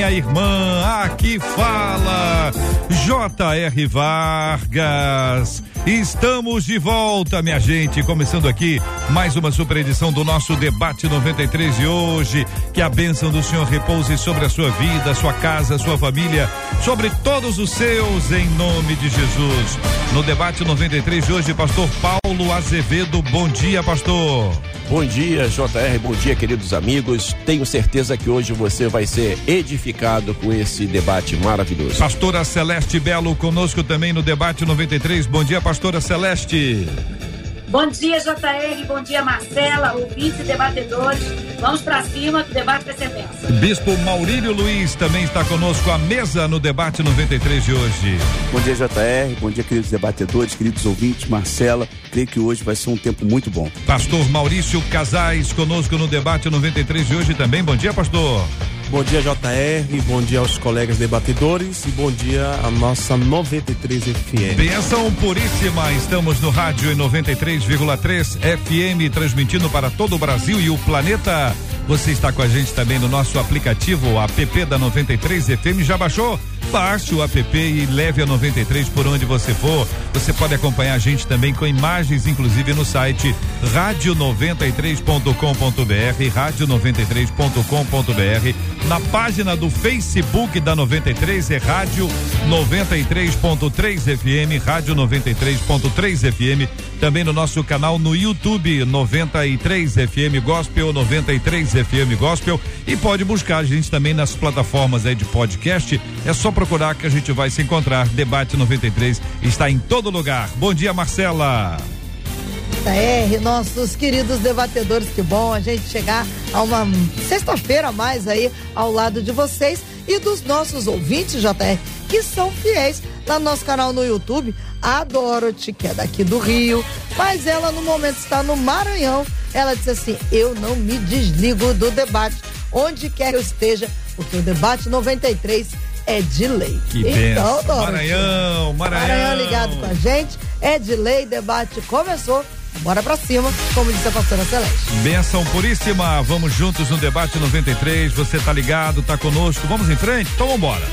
Minha irmã. Aqui fala J.R. Vargas. Estamos de volta, minha gente. Começando aqui mais uma super edição do nosso Debate 93 de hoje. Que a bênção do Senhor repouse sobre a sua vida, sua casa, sua família, sobre todos os seus, em nome de Jesus. No Debate 93 de hoje, Pastor Paulo Azevedo. Bom dia, Pastor. Bom dia, JR. Bom dia, queridos amigos. Tenho certeza que hoje você vai ser edificado com esse debate maravilhoso. Pastora Celeste Belo conosco também no Debate 93. Bom dia, Pastora Celeste. Bom dia, JR. Bom dia, Marcela, ouvintes e debatedores. Vamos para cima, que o debate vai ser tenso. Bispo Maurílio Luiz também está conosco à mesa no debate 93 de hoje. Bom dia, JR. Bom dia, queridos debatedores, queridos ouvintes. Marcela, creio que hoje vai ser um tempo muito bom. Pastor Maurício Casais conosco no debate 93 de hoje também. Bom dia, pastor. Bom dia, JR. Bom dia aos colegas debatedores e bom dia à nossa 93 FM. Benção puríssima. Estamos no rádio em 93,3 FM, transmitindo para todo o Brasil e o planeta. Você está com a gente também no nosso aplicativo, app da 93 FM. Já baixou? Baixe o app e leve a 93 por onde você for. Você pode acompanhar a gente também com imagens, inclusive no site radio93.com.br, radio93.com.br. Na página do Facebook da 93 é Rádio 93.3 FM, Rádio 93.3 FM. Também no nosso canal no YouTube 93 FM Gospel, 93 FM Gospel. E pode buscar a gente também nas plataformas aí de podcast. É só procurar que a gente vai se encontrar. Debate 93 está em todo lugar. Bom dia, Marcela. JR, nossos queridos debatedores, que bom a gente chegar a uma sexta-feira a mais aí ao lado de vocês e dos nossos ouvintes, JR, que são fiéis lá no nosso canal no YouTube. A Dorothy, que é daqui do Rio, mas ela no momento está no Maranhão. Ela disse assim: Eu não me desligo do debate, onde quer que eu esteja, porque o debate 93 é de lei. Que então, Dorothy, Maranhão, Maranhão. Maranhão ligado com a gente, é de lei, debate começou. Bora pra cima, como disse a pastora Celeste. Benção puríssima, vamos juntos no debate 93. Você tá ligado, tá conosco, vamos em frente? Então vambora.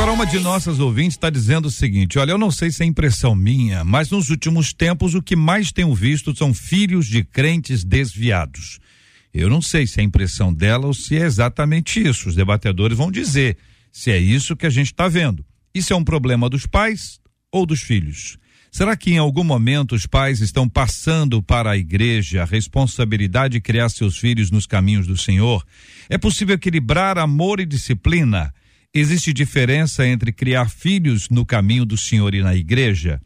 Agora, uma de nossas ouvintes está dizendo o seguinte: olha, eu não sei se é impressão minha, mas nos últimos tempos o que mais tenho visto são filhos de crentes desviados. Eu não sei se é impressão dela ou se é exatamente isso. Os debatedores vão dizer se é isso que a gente está vendo. Isso é um problema dos pais ou dos filhos? Será que em algum momento os pais estão passando para a igreja a responsabilidade de criar seus filhos nos caminhos do Senhor? É possível equilibrar amor e disciplina? Existe diferença entre criar filhos no caminho do Senhor e na igreja?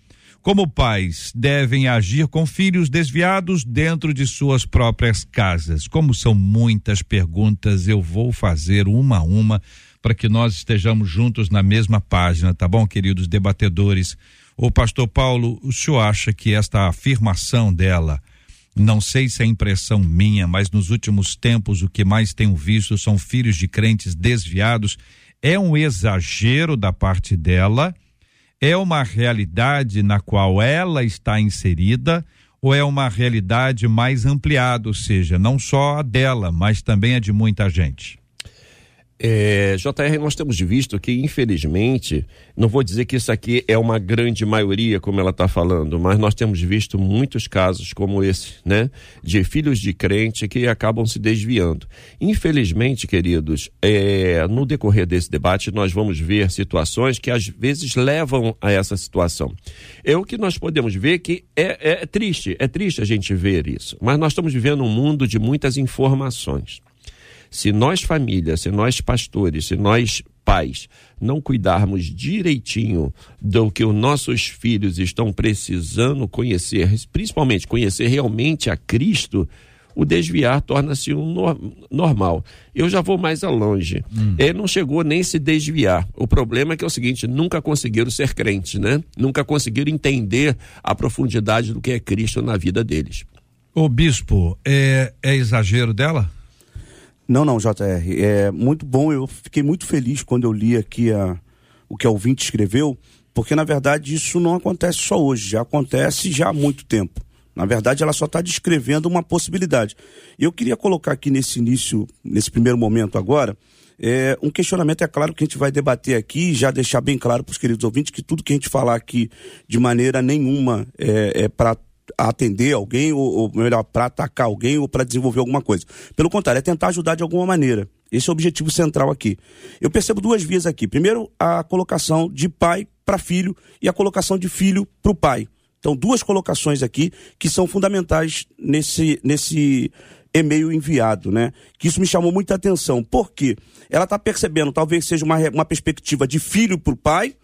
Como pais devem agir com filhos desviados dentro de suas próprias casas? Como são muitas perguntas, eu vou fazer uma a uma para que nós estejamos juntos na mesma página, tá bom, queridos debatedores? O pastor Paulo, o senhor acha que esta afirmação dela, não sei se é impressão minha, mas nos últimos tempos o que mais tenho visto são filhos de crentes desviados, é um exagero da parte dela? É uma realidade na qual ela está inserida? Ou é uma realidade mais ampliada, ou seja, não só a dela, mas também a de muita gente? É, JR, nós temos visto que, infelizmente, não vou dizer que isso aqui é uma grande maioria, como ela está falando, mas nós temos visto muitos casos como esse, né? De filhos de crente que acabam se desviando. Infelizmente, queridos, é, no decorrer desse debate, nós vamos ver situações que às vezes levam a essa situação. É o que nós podemos ver que é, é triste, é triste a gente ver isso, mas nós estamos vivendo um mundo de muitas informações. Se nós família, se nós pastores, se nós pais não cuidarmos direitinho do que os nossos filhos estão precisando conhecer, principalmente conhecer realmente a Cristo, o desviar torna-se um no, normal. Eu já vou mais longe. Hum. Ele não chegou nem se desviar. O problema é que é o seguinte: nunca conseguiram ser crentes, né? Nunca conseguiram entender a profundidade do que é Cristo na vida deles. O bispo, é, é exagero dela? Não, não, JR. É muito bom. Eu fiquei muito feliz quando eu li aqui a, o que a ouvinte escreveu, porque na verdade isso não acontece só hoje, já acontece já há muito tempo. Na verdade, ela só está descrevendo uma possibilidade. Eu queria colocar aqui nesse início, nesse primeiro momento agora, é, um questionamento, é claro que a gente vai debater aqui e já deixar bem claro para os queridos ouvintes que tudo que a gente falar aqui de maneira nenhuma é, é para atender alguém, ou, ou melhor, para atacar alguém ou para desenvolver alguma coisa. Pelo contrário, é tentar ajudar de alguma maneira. Esse é o objetivo central aqui. Eu percebo duas vias aqui. Primeiro, a colocação de pai para filho e a colocação de filho para o pai. Então, duas colocações aqui que são fundamentais nesse, nesse e-mail enviado, né? Que isso me chamou muita atenção. Por quê? Ela está percebendo, talvez seja uma, uma perspectiva de filho para o pai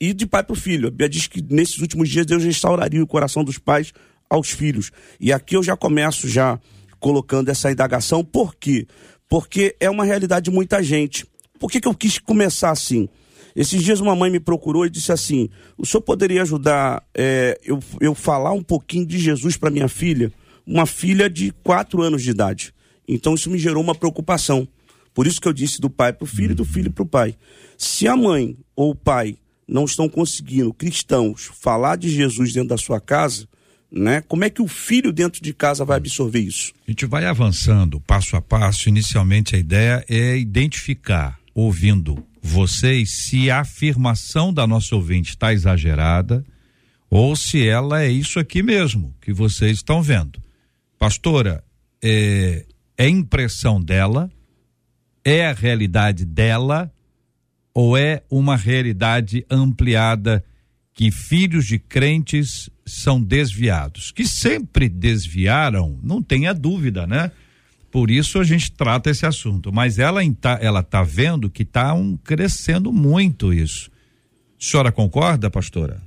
e de pai para o filho. A Bíblia diz que nesses últimos dias Deus restauraria o coração dos pais aos filhos. E aqui eu já começo já colocando essa indagação, por quê? Porque é uma realidade de muita gente. Por que, que eu quis começar assim? Esses dias uma mãe me procurou e disse assim: o senhor poderia ajudar é, eu, eu falar um pouquinho de Jesus para minha filha? Uma filha de quatro anos de idade. Então isso me gerou uma preocupação. Por isso que eu disse do pai para o filho e do filho para o pai. Se a mãe ou o pai não estão conseguindo, cristãos, falar de Jesus dentro da sua casa, né? Como é que o filho dentro de casa vai absorver isso? A gente vai avançando passo a passo. Inicialmente a ideia é identificar, ouvindo vocês, se a afirmação da nossa ouvinte está exagerada ou se ela é isso aqui mesmo que vocês estão vendo. Pastora, é, é impressão dela? É a realidade dela? Ou é uma realidade ampliada que filhos de crentes são desviados, que sempre desviaram, não tenha dúvida, né? Por isso a gente trata esse assunto. Mas ela está ela tá vendo que está um, crescendo muito isso. A senhora concorda, pastora?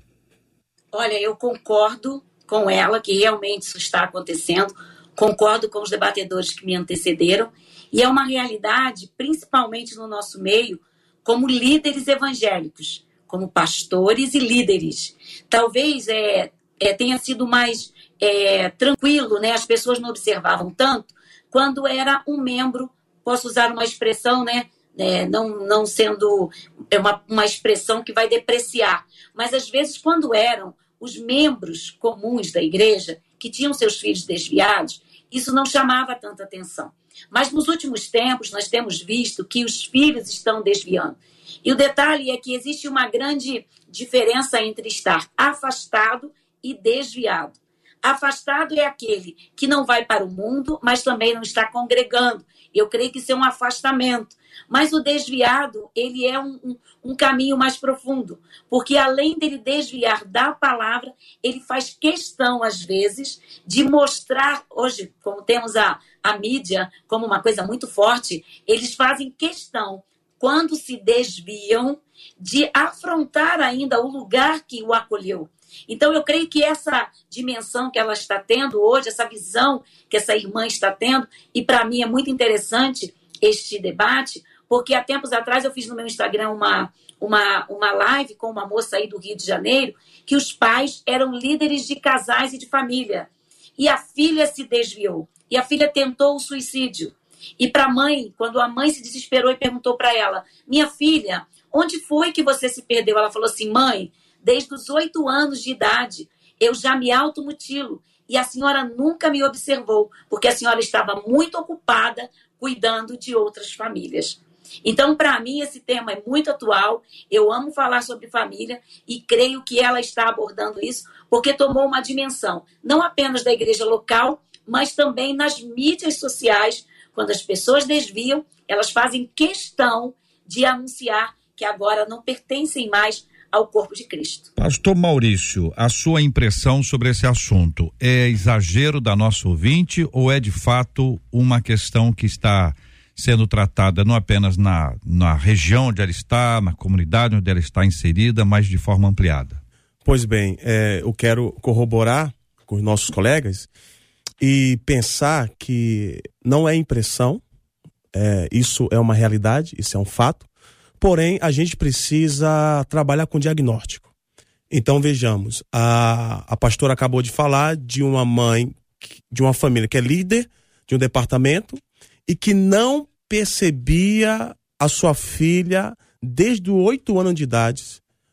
Olha, eu concordo com ela que realmente isso está acontecendo. Concordo com os debatedores que me antecederam. E é uma realidade, principalmente no nosso meio, como líderes evangélicos como pastores e líderes. Talvez é, é tenha sido mais é, tranquilo, né? As pessoas não observavam tanto quando era um membro, posso usar uma expressão, né? É, não, não sendo é uma, uma expressão que vai depreciar, mas às vezes quando eram os membros comuns da igreja que tinham seus filhos desviados, isso não chamava tanta atenção. Mas nos últimos tempos nós temos visto que os filhos estão desviando. E o detalhe é que existe uma grande diferença entre estar afastado e desviado. Afastado é aquele que não vai para o mundo, mas também não está congregando. Eu creio que isso é um afastamento. Mas o desviado, ele é um, um, um, caminho mais profundo. Porque além dele desviar da palavra, ele faz questão, às vezes, de mostrar. Hoje, como temos a, a mídia como uma coisa muito forte, eles fazem questão quando se desviam de afrontar ainda o lugar que o acolheu. Então, eu creio que essa dimensão que ela está tendo hoje, essa visão que essa irmã está tendo, e para mim é muito interessante este debate, porque há tempos atrás eu fiz no meu Instagram uma, uma, uma live com uma moça aí do Rio de Janeiro, que os pais eram líderes de casais e de família. E a filha se desviou. E a filha tentou o suicídio. E para a mãe, quando a mãe se desesperou e perguntou para ela: Minha filha, onde foi que você se perdeu? Ela falou assim: Mãe, desde os oito anos de idade, eu já me automutilo. E a senhora nunca me observou, porque a senhora estava muito ocupada cuidando de outras famílias. Então, para mim, esse tema é muito atual. Eu amo falar sobre família e creio que ela está abordando isso porque tomou uma dimensão, não apenas da igreja local, mas também nas mídias sociais, quando as pessoas desviam, elas fazem questão de anunciar que agora não pertencem mais ao corpo de Cristo. Pastor Maurício, a sua impressão sobre esse assunto é exagero da nossa ouvinte ou é de fato uma questão que está sendo tratada não apenas na, na região onde ela está, na comunidade onde ela está inserida, mas de forma ampliada? Pois bem, é, eu quero corroborar com os nossos colegas e pensar que não é impressão, é, isso é uma realidade, isso é um fato. Porém, a gente precisa trabalhar com diagnóstico. Então, vejamos, a, a pastora acabou de falar de uma mãe, de uma família que é líder de um departamento e que não percebia a sua filha desde oito anos de idade,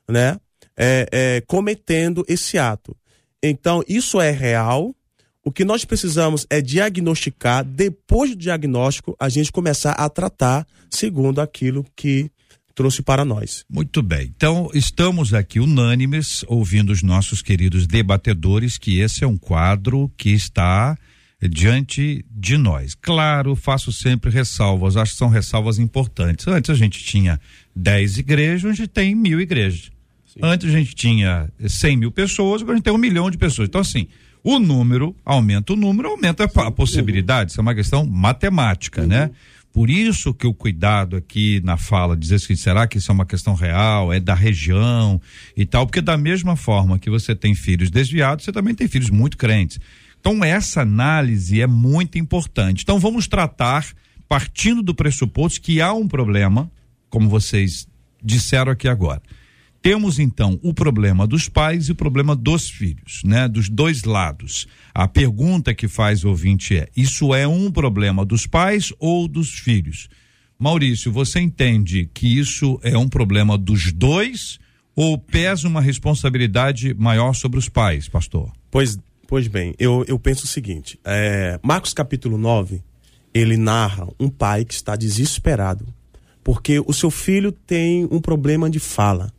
né? É, é, cometendo esse ato. Então, isso é real. O que nós precisamos é diagnosticar. Depois do diagnóstico, a gente começar a tratar segundo aquilo que trouxe para nós. Muito bem. Então, estamos aqui unânimes, ouvindo os nossos queridos debatedores, que esse é um quadro que está diante de nós. Claro, faço sempre ressalvas, acho que são ressalvas importantes. Antes a gente tinha 10 igrejas, hoje tem mil igrejas. Sim. Antes a gente tinha 100 mil pessoas, agora a gente tem um milhão de pessoas. Então, assim, o número aumenta o número, aumenta a possibilidade. Isso é uma questão matemática, né? uhum. né? Por isso que o cuidado aqui na fala, dizer assim, será que isso é uma questão real, é da região e tal, porque da mesma forma que você tem filhos desviados, você também tem filhos muito crentes. Então, essa análise é muito importante. Então, vamos tratar, partindo do pressuposto que há um problema, como vocês disseram aqui agora. Temos então o problema dos pais e o problema dos filhos, né? Dos dois lados. A pergunta que faz o ouvinte é: isso é um problema dos pais ou dos filhos? Maurício, você entende que isso é um problema dos dois ou pesa uma responsabilidade maior sobre os pais, pastor? Pois Pois bem, eu, eu penso o seguinte: é, Marcos capítulo 9, ele narra um pai que está desesperado, porque o seu filho tem um problema de fala.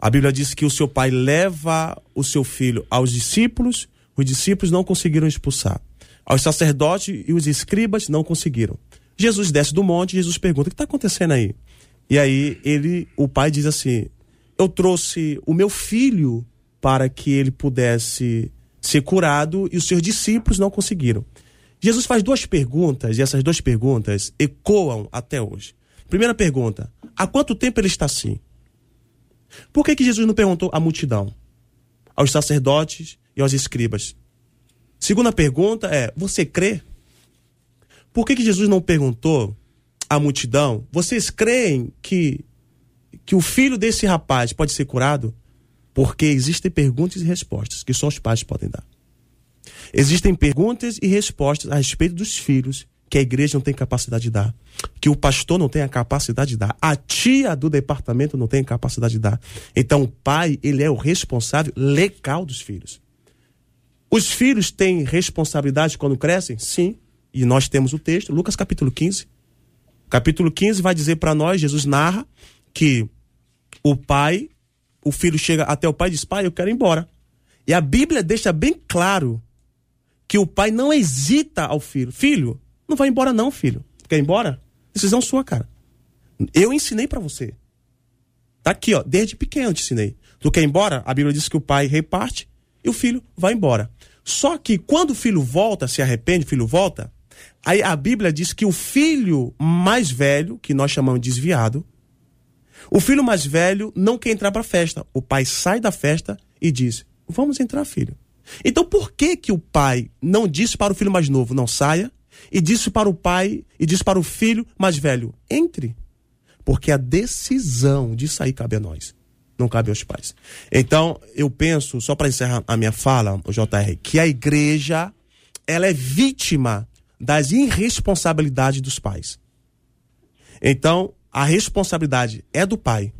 A Bíblia diz que o seu pai leva o seu filho aos discípulos, os discípulos não conseguiram expulsar. Aos sacerdotes e os escribas não conseguiram. Jesus desce do monte, Jesus pergunta: o que está acontecendo aí? E aí ele, o pai diz assim: Eu trouxe o meu filho para que ele pudesse ser curado e os seus discípulos não conseguiram. Jesus faz duas perguntas e essas duas perguntas ecoam até hoje. Primeira pergunta: há quanto tempo ele está assim? Por que, que Jesus não perguntou à multidão, aos sacerdotes e aos escribas? Segunda pergunta é: você crê? Por que, que Jesus não perguntou à multidão: vocês creem que, que o filho desse rapaz pode ser curado? Porque existem perguntas e respostas que só os pais podem dar. Existem perguntas e respostas a respeito dos filhos que a igreja não tem capacidade de dar, que o pastor não tem a capacidade de dar, a tia do departamento não tem capacidade de dar. Então o pai, ele é o responsável legal dos filhos. Os filhos têm responsabilidade quando crescem? Sim. E nós temos o texto, Lucas capítulo 15. Capítulo 15 vai dizer para nós, Jesus narra que o pai o filho chega até o pai e diz: Pai, eu quero ir embora. E a Bíblia deixa bem claro que o pai não hesita ao filho: Filho, não vai embora, não, filho. Quer ir embora? Decisão sua, cara. Eu ensinei para você. Tá aqui, ó. Desde pequeno eu te ensinei. Tu quer ir embora? A Bíblia diz que o pai reparte e o filho vai embora. Só que quando o filho volta, se arrepende, o filho volta, aí a Bíblia diz que o filho mais velho, que nós chamamos de desviado, o filho mais velho não quer entrar para a festa. O pai sai da festa e diz: Vamos entrar, filho. Então por que que o pai não disse para o filho mais novo, não saia, e disse para o pai e disse para o filho mais velho, entre? Porque a decisão de sair cabe a nós, não cabe aos pais. Então, eu penso, só para encerrar a minha fala, o JR, que a igreja ela é vítima das irresponsabilidades dos pais. Então, a responsabilidade é do pai,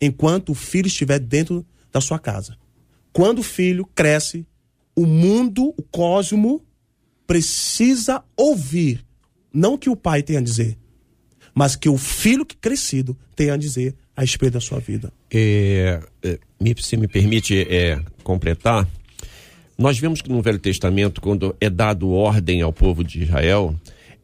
enquanto o filho estiver dentro da sua casa. Quando o filho cresce, o mundo, o cosmo, precisa ouvir, não que o pai tenha a dizer, mas que o filho que crescido tenha a dizer a respeito da sua vida. É, é, se me permite é, completar, nós vemos que no Velho Testamento, quando é dado ordem ao povo de Israel,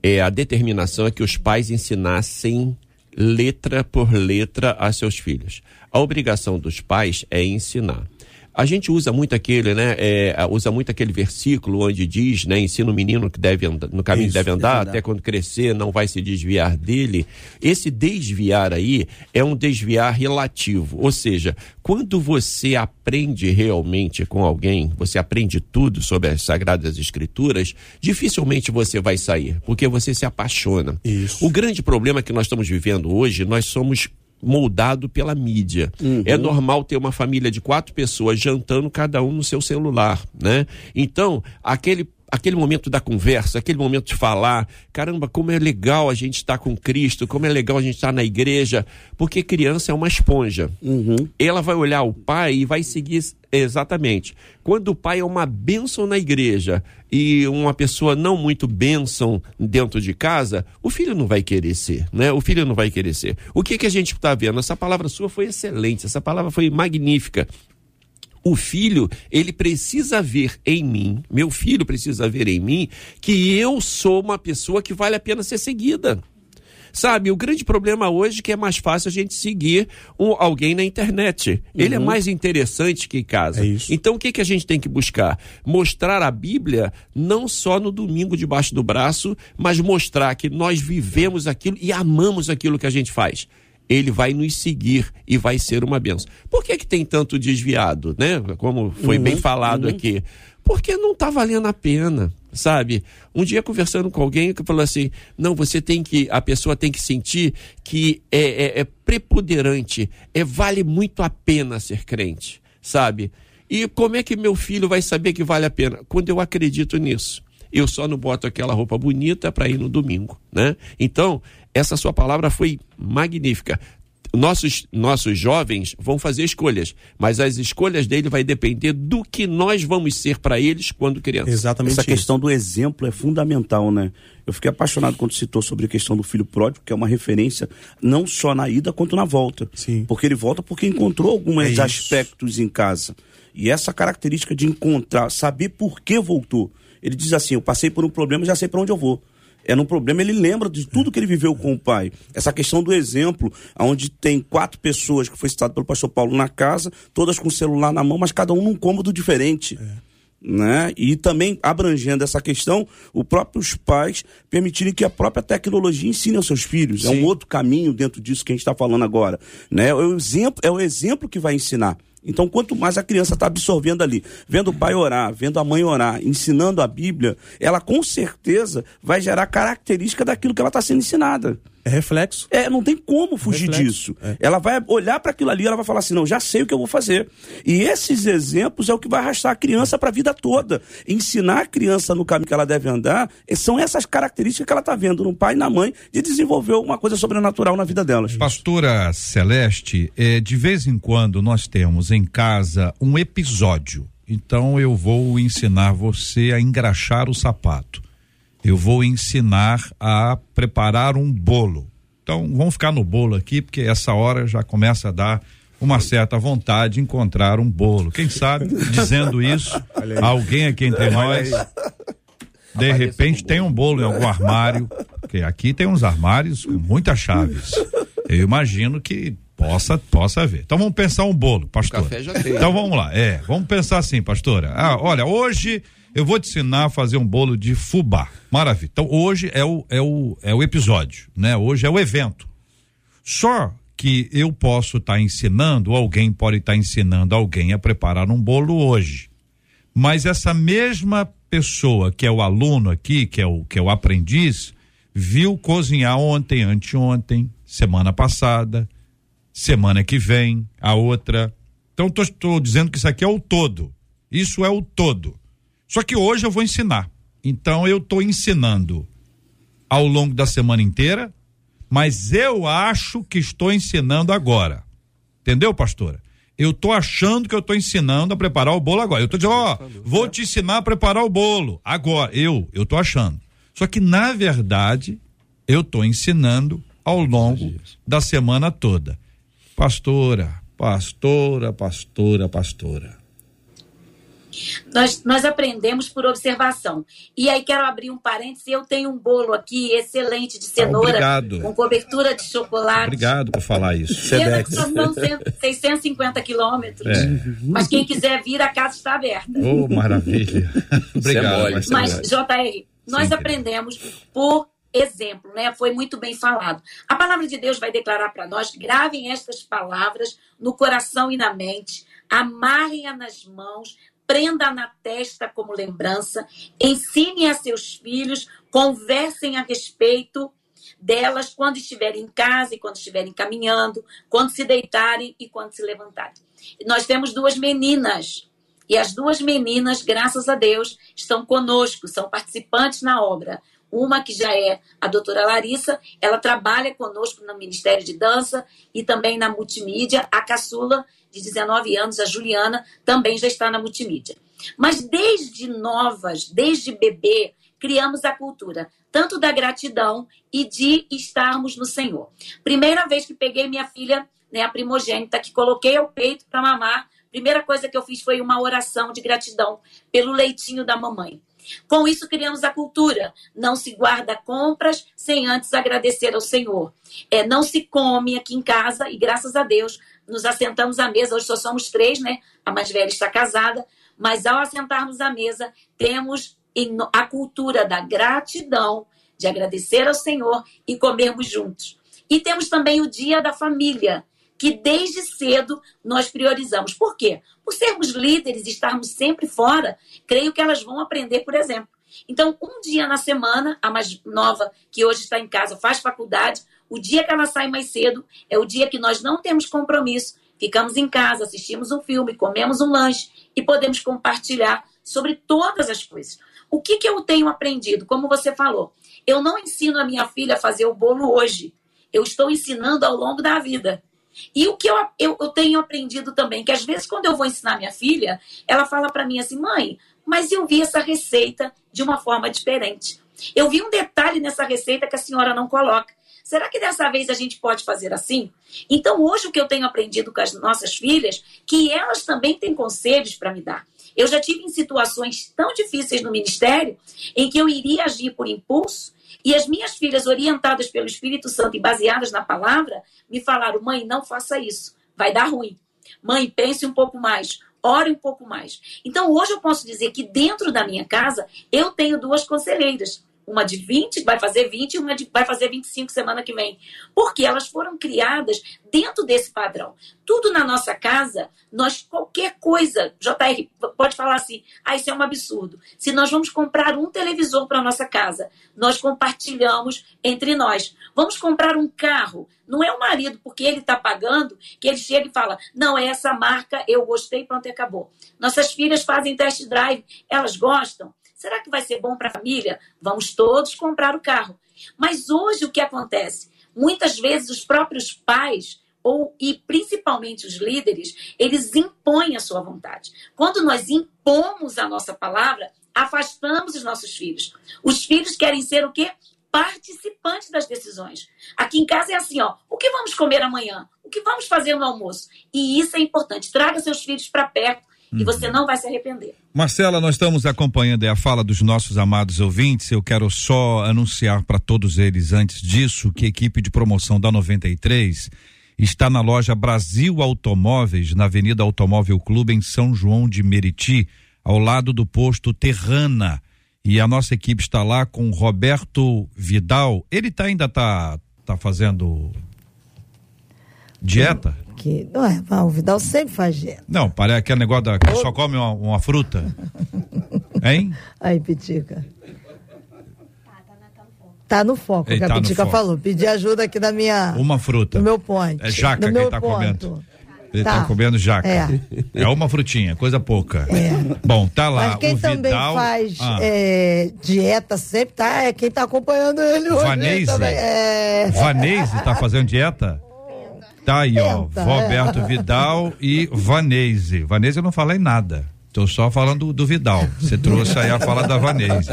é, a determinação é que os pais ensinassem letra por letra a seus filhos. A obrigação dos pais é ensinar. A gente usa muito aquele, né? É, usa muito aquele versículo onde diz, né? Ensina o menino que deve andar, no caminho Isso, deve andar, deve andar. até quando crescer não vai se desviar dele. Esse desviar aí é um desviar relativo. Ou seja, quando você aprende realmente com alguém, você aprende tudo sobre as Sagradas Escrituras, dificilmente você vai sair, porque você se apaixona. Isso. O grande problema que nós estamos vivendo hoje, nós somos moldado pela mídia. É normal ter uma família de quatro pessoas jantando cada um no seu celular, né? Então, aquele aquele momento da conversa, aquele momento de falar, caramba, como é legal a gente estar com Cristo, como é legal a gente estar na igreja, porque criança é uma esponja. Ela vai olhar o pai e vai seguir exatamente. Quando o pai é uma bênção na igreja e uma pessoa não muito bênção dentro de casa, o filho não vai querer ser, né? O filho não vai querer ser. O que que a gente está vendo? Essa palavra sua foi excelente, essa palavra foi magnífica. O filho, ele precisa ver em mim, meu filho precisa ver em mim, que eu sou uma pessoa que vale a pena ser seguida. Sabe, o grande problema hoje é que é mais fácil a gente seguir um- alguém na internet. Ele é mais interessante que em casa. É isso. Então o que, que a gente tem que buscar? Mostrar a Bíblia não só no domingo debaixo do braço, mas mostrar que nós vivemos aquilo e amamos aquilo que a gente faz. Ele vai nos seguir e vai ser uma benção. Por que, que tem tanto desviado, né? Como foi bem falado aqui. Porque não está valendo a pena, sabe? Um dia conversando com alguém que falou assim: não, você tem que, a pessoa tem que sentir que é, é, é preponderante, é vale muito a pena ser crente, sabe? E como é que meu filho vai saber que vale a pena? Quando eu acredito nisso. Eu só não boto aquela roupa bonita para ir no domingo, né? Então, essa sua palavra foi magnífica. Nossos, nossos jovens vão fazer escolhas, mas as escolhas dele vai depender do que nós vamos ser para eles quando crianças. Exatamente Essa isso. questão do exemplo é fundamental, né? Eu fiquei apaixonado quando citou sobre a questão do filho pródigo, que é uma referência não só na ida quanto na volta. Sim. Porque ele volta porque encontrou alguns É isso. aspectos em casa. E essa característica de encontrar, saber por que voltou. Ele diz assim: Eu passei por um problema, já sei para onde eu vou. É num problema, ele lembra de tudo que ele viveu com o pai. Essa questão do exemplo, onde tem quatro pessoas, que foi citado pelo pastor Paulo na casa, todas com o celular na mão, mas cada um num cômodo diferente. Né? E também abrangendo essa questão, os próprios pais permitirem que a própria tecnologia ensine aos seus filhos. É um outro caminho dentro disso que a gente está falando agora. Né? É, o exemplo, é o exemplo que vai ensinar. Então, quanto mais a criança está absorvendo ali, vendo o pai orar, vendo a mãe orar, ensinando a Bíblia, ela com certeza vai gerar característica daquilo que ela está sendo ensinada. É reflexo. É, não tem como fugir Reflexo, disso. é. Ela vai olhar para aquilo ali, ela vai falar assim: não, já sei o que eu vou fazer. E esses exemplos é o que vai arrastar a criança para a vida toda. Ensinar a criança no caminho que ela deve andar são essas características que ela está vendo no pai e na mãe de desenvolver uma coisa sobrenatural na vida delas. Pastora Celeste, eh, de vez em quando nós temos em casa um episódio. Então eu vou ensinar você a engraxar o sapato. Eu vou ensinar a preparar um bolo. Então vamos ficar no bolo aqui, porque essa hora já começa a dar uma certa vontade de encontrar um bolo. Quem sabe, dizendo isso, alguém aqui entre nós de repente tem um bolo em algum armário, porque aqui tem uns armários com muitas chaves. Eu imagino que possa possa haver. Então vamos pensar um bolo, pastor. café já tem. Então vamos lá. É, vamos pensar assim, pastora. Ah, olha, hoje eu vou te ensinar a fazer um bolo de fubá. Maravilha. Então hoje é o é o é o episódio, né? Hoje é o evento. Só que eu posso estar ensinando, ou alguém pode estar ensinando alguém a preparar um bolo hoje. Mas essa mesma pessoa que é o aluno aqui, que é o que é o aprendiz, viu cozinhar ontem, anteontem, semana passada, semana que vem, a outra. Então estou dizendo que isso aqui é o todo. Isso é o todo. Só que hoje eu vou ensinar. Então eu estou ensinando ao longo da semana inteira, mas eu acho que estou ensinando agora. Entendeu, pastora? Eu tô achando que eu tô ensinando a preparar o bolo agora. Eu tô dizendo, ó, vou te ensinar a preparar o bolo agora. Eu, eu tô achando. Só que na verdade, eu tô ensinando ao longo da semana toda. Pastora, pastora, pastora, pastora. Nós, nós aprendemos por observação. E aí quero abrir um parênteses. Eu tenho um bolo aqui excelente de cenoura Obrigado. com cobertura de chocolate. Obrigado por falar isso. Pena que só são 650 quilômetros. É. Mas quem quiser vir, a casa está aberta. Oh, maravilha. Obrigado. mole. Marcelo. Mas, JR, nós Sim, aprendemos por exemplo, né? Foi muito bem falado. A palavra de Deus vai declarar para nós: gravem estas palavras no coração e na mente, amarrem-a nas mãos, prenda na testa como lembrança, ensinem a seus filhos, conversem a respeito delas quando estiverem em casa e quando estiverem caminhando, quando se deitarem e quando se levantarem. Nós temos duas meninas. E as duas meninas, graças a Deus, estão conosco, são participantes na obra. Uma que já é a doutora Larissa, ela trabalha conosco no Ministério de Dança e também na multimídia. A caçula, de 19 anos, a Juliana, também já está na multimídia. Mas desde novas, desde bebê, criamos a cultura, tanto da gratidão e de estarmos no Senhor. Primeira vez que peguei minha filha, né, a primogênita, que coloquei ao peito para mamar, primeira coisa que eu fiz foi uma oração de gratidão pelo leitinho da mamãe. Com isso, criamos a cultura. Não se guarda compras sem antes agradecer ao Senhor. É, não se come aqui em casa, e graças a Deus, nos assentamos à mesa. Hoje só somos três, né? A mais velha está casada. Mas ao assentarmos à mesa, temos a cultura da gratidão, de agradecer ao Senhor e comermos juntos. E temos também o dia da família, que desde cedo nós priorizamos. Por quê? Por sermos líderes e estarmos sempre fora, creio que elas vão aprender, por exemplo. Então, um dia na semana, a mais nova, que hoje está em casa, faz faculdade, o dia que ela sai mais cedo é o dia que nós não temos compromisso. Ficamos em casa, assistimos um filme, comemos um lanche e podemos compartilhar sobre todas as coisas. O que, que eu tenho aprendido? Como você falou, eu não ensino a minha filha a fazer o bolo hoje. Eu estou ensinando ao longo da vida. E o que eu, eu, eu, tenho aprendido também, que às vezes quando eu vou ensinar minha filha, ela fala para mim assim, mãe, mas eu vi essa receita de uma forma diferente. Eu vi um detalhe nessa receita que a senhora não coloca. Será que dessa vez a gente pode fazer assim? Então, hoje o que eu tenho aprendido com as nossas filhas, que elas também têm conselhos para me dar. Eu já tive em situações tão difíceis no ministério em que eu iria agir por impulso e as minhas filhas, orientadas pelo Espírito Santo e baseadas na palavra, me falaram: mãe, não faça isso, vai dar ruim. Mãe, pense um pouco mais, ore um pouco mais. Então, hoje eu posso dizer que dentro da minha casa eu tenho duas conselheiras uma de 20, vai fazer 20 e uma de, vai fazer 25 semana que vem. Porque elas foram criadas dentro desse padrão. Tudo na nossa casa, nós, qualquer coisa, JR, pode falar assim, ah, isso é um absurdo. Se nós vamos comprar um televisor para nossa casa, nós compartilhamos entre nós. Vamos comprar um carro, não é o marido, porque ele está pagando, que ele chega e fala, não, é essa marca, eu gostei, pronto, acabou. Nossas filhas fazem test drive, elas gostam. Será que vai ser bom para a família? Vamos todos comprar o carro. Mas hoje o que acontece? Muitas vezes os próprios pais ou e principalmente os líderes, eles impõem a sua vontade. Quando nós impomos a nossa palavra, afastamos os nossos filhos. Os filhos querem ser o quê? Participantes das decisões. Aqui em casa é assim, ó, o que vamos comer amanhã? O que vamos fazer no almoço? E isso é importante. Traga seus filhos para perto e você não vai se arrepender. Marcela, nós estamos acompanhando a fala dos nossos amados ouvintes. Eu quero só anunciar para todos eles, antes disso, que a equipe de promoção da 93 está na loja Brasil Automóveis, na Avenida Automóvel Clube, em São João de Meriti, ao lado do posto Terrana. E a nossa equipe está lá com o Roberto Vidal. Ele tá, ainda está tá fazendo dieta? Que, não é, o Vidal sempre faz dieta. Não, parece aquele negócio da, que só come uma, uma fruta. Hein? Aí, Pitica. Tá no foco, Ele que a tá no Pitica falou. Pedi ajuda aqui da minha. Uma fruta. Do meu point. É jaca meu ele tá ponto. comendo. Ele tá, Tá. comendo jaca. É. É uma frutinha, coisa pouca. Bom, tá lá Mas quem o também faz Ah, é, dieta sempre tá, é quem tá acompanhando ele hoje. Vanese? também. É. Vanese tá fazendo dieta? Tá aí, ó. Roberto é. Vidal e Vanese. Vanese eu não falei nada. Tô só falando do, do Vidal. Você trouxe aí a fala da Vanese.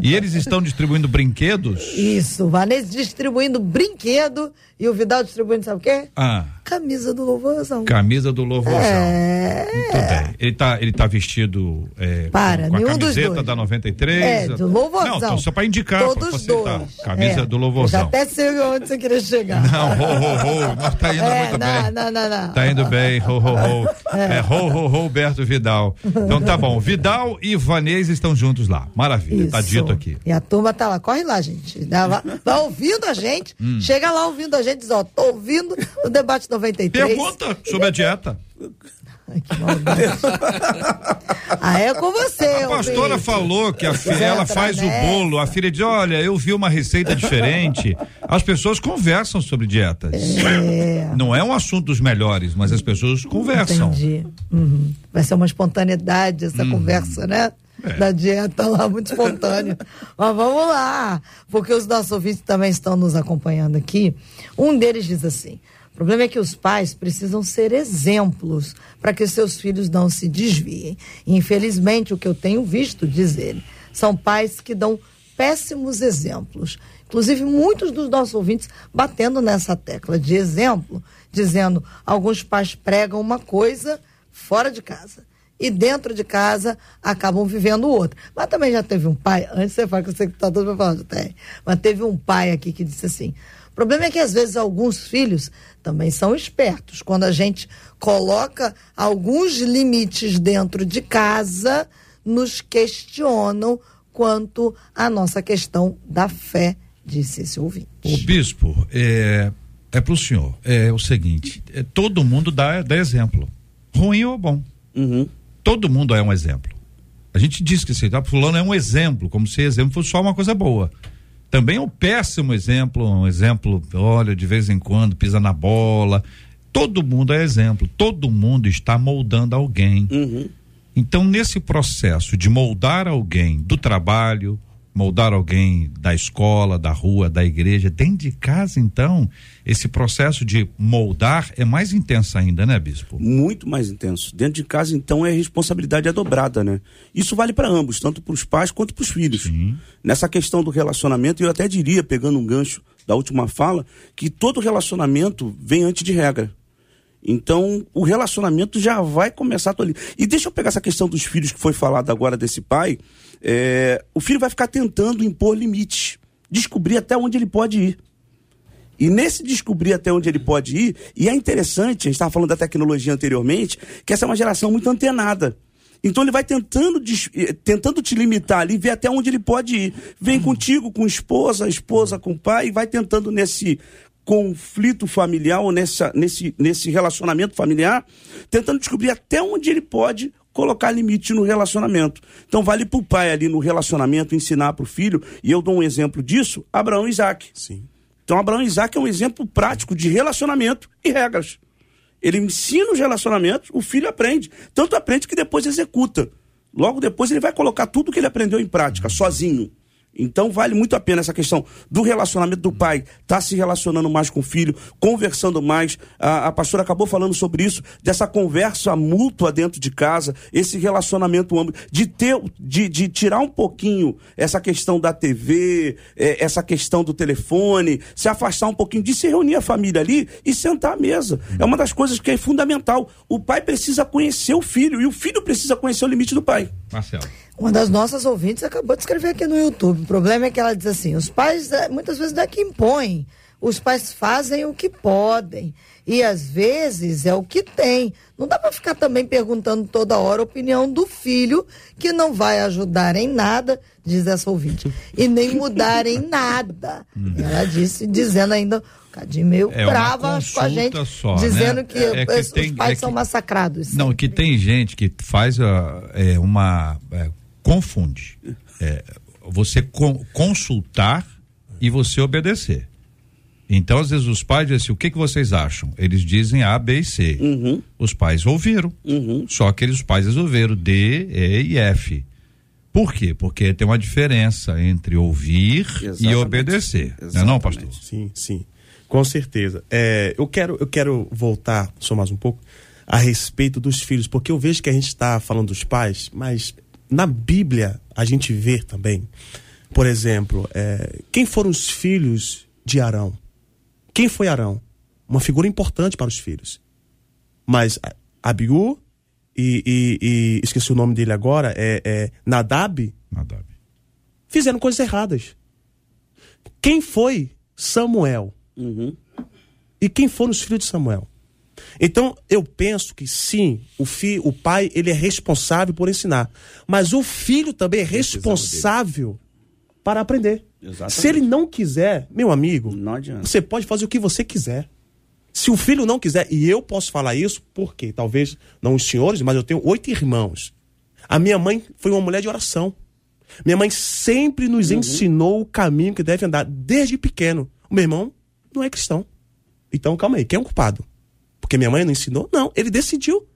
E eles estão distribuindo brinquedos? Isso, Vanessa distribuindo brinquedo e o Vidal distribuindo, sabe o quê? Ah, camisa do louvorzão. Camisa do louvorzão. É. Muito bem. Ele tá, ele tá vestido é, Para, com, com a camiseta da 93. É, do louvorzão. Não, então, só para indicar, Todos facilitar. dois. Camisa É. do Eu Já louvorzão. até sei onde você queria chegar. Não, ho, ho, ho. Mas tá indo é, muito não, bem. não, não, não. Tá indo bem, ho, ho, ho. É, ho, ho, ho, Berto Vidal. Então tá bom. Vidal e Vanessa estão juntos lá. Maravilha, tá Isso. dito aqui. E a turma tá lá, corre lá, gente. Vai, vai ouvindo a gente. Hum. Chega lá ouvindo a gente, diz, ó, tô ouvindo o debate 93. Pergunta sobre a dieta. Ai, que maldade. ah, é com você, A pastora ouvinte. falou que a filha, ela faz o bolo. A filha diz: Olha, eu vi uma receita diferente. As pessoas conversam sobre dietas. Não é um assunto dos melhores, mas as pessoas conversam. Entendi. Uhum. Vai ser uma espontaneidade essa conversa, né? Da dieta lá, muito espontâneo. Mas vamos lá, porque os nossos ouvintes também estão nos acompanhando aqui. Um deles diz assim: o problema é que os pais precisam ser exemplos para que seus filhos não se desviem. Infelizmente, o que eu tenho visto, diz ele, são pais que dão péssimos exemplos. Inclusive, muitos dos nossos ouvintes batendo nessa tecla de exemplo, dizendo alguns pais pregam uma coisa fora de casa. E dentro de casa acabam vivendo outra. Mas também já teve um pai, antes você fala que eu sei que tá todo mundo falando, tem. Mas teve um pai aqui que disse assim: o problema é que às vezes alguns filhos também são espertos. Quando a gente coloca alguns limites dentro de casa, nos questionam quanto à nossa questão da fé, disse esse ouvinte. O bispo, é, é pro senhor. É o seguinte: é, todo mundo dá, dá exemplo. Ruim ou bom. Uhum. Todo mundo é um exemplo. A gente diz que esse tá, fulano é um exemplo, como se exemplo fosse só uma coisa boa. Também é um péssimo exemplo, um exemplo, olha, de vez em quando pisa na bola. Todo mundo é exemplo, todo mundo está moldando alguém. Uhum. Então, nesse processo de moldar alguém do trabalho, moldar alguém da escola, da rua, da igreja, dentro de casa, então, esse processo de moldar é mais intenso ainda, né, bispo? Muito mais intenso. Dentro de casa, então, é responsabilidade é dobrada, né? Isso vale para ambos, tanto para os pais quanto para os filhos. Nessa questão do relacionamento, eu até diria, pegando um gancho da última fala, que todo relacionamento vem antes de regra. Então, o relacionamento já vai começar ali. E deixa eu pegar essa questão dos filhos que foi falado agora desse pai. É, o filho vai ficar tentando impor limites, descobrir até onde ele pode ir. E nesse descobrir até onde ele pode ir, e é interessante, a gente estava falando da tecnologia anteriormente, que essa é uma geração muito antenada. Então ele vai tentando, eh, tentando te limitar ali, ver até onde ele pode ir. Vem contigo, com esposa, esposa com pai, e vai tentando nesse conflito familiar ou nessa, nesse, nesse relacionamento familiar, tentando descobrir até onde ele pode colocar limite no relacionamento. Então vale para o pai ali no relacionamento ensinar para o filho, e eu dou um exemplo disso, Abraão e Isaac. Sim. Então, Abraão e Isaac é um exemplo prático de relacionamento e regras. Ele ensina os relacionamentos, o filho aprende. Tanto aprende que depois executa. Logo depois ele vai colocar tudo que ele aprendeu em prática, sozinho. Então vale muito a pena essa questão do relacionamento do pai, tá se relacionando mais com o filho, conversando mais. A, a pastora acabou falando sobre isso, dessa conversa mútua dentro de casa, esse relacionamento amplo, de ter, de, de tirar um pouquinho essa questão da TV, eh, essa questão do telefone, se afastar um pouquinho, de se reunir a família ali e sentar à mesa. É uma das coisas que é fundamental. O pai precisa conhecer o filho e o filho precisa conhecer o limite do pai. Marcelo. Uma das nossas ouvintes acabou de escrever aqui no YouTube. O problema é que ela diz assim: os pais eh, muitas vezes não é que impõem, os pais fazem o que podem. E às vezes é o que tem. Não dá para ficar também perguntando toda hora a opinião do filho, que não vai ajudar em nada, diz essa ouvinte, e nem mudar em nada. Ela disse, dizendo ainda, cadinho meio É brava com a gente, só, dizendo né? que, É que os tem- pais é são que- massacrados. Não, que tem gente que faz é, uma. é, confunde. É, você con- consultar e você obedecer. Então, às vezes, os pais dizem assim: o que, que vocês acham? Eles dizem A, B e C. Uhum, Os pais ouviram. uhum. Só que eles, os pais resolveram D, E e F. Por quê? Porque tem uma diferença entre ouvir e Exatamente. obedecer. Não é não, pastor? Exatamente. Sim, sim. Com certeza. É, eu, quero, eu quero voltar só mais um pouco a respeito dos filhos, porque eu vejo que a gente está falando dos pais, mas na Bíblia a gente vê também, por exemplo, é, quem foram os filhos de Arão? Quem foi Arão? uma figura importante para os filhos. Mas Abiú e, e, e esqueci o nome dele agora, é, é Nadab, Nadab. fizeram coisas erradas. Quem foi Samuel? Uhum. E quem foram os filhos de Samuel? Então, eu penso que sim, o filho, o pai, ele é responsável por ensinar, mas o filho também é responsável para aprender. Exatamente. Se ele não quiser, meu amigo, você pode fazer o que você quiser. Se o filho não quiser, e eu posso falar isso porque talvez não os senhores, mas eu tenho oito irmãos. A minha mãe foi uma mulher de oração. Minha mãe sempre nos ensinou o caminho que deve andar desde pequeno. O meu irmão não é cristão. Então, calma aí, quem é o culpado? Porque minha mãe não ensinou? Não, ele decidiu.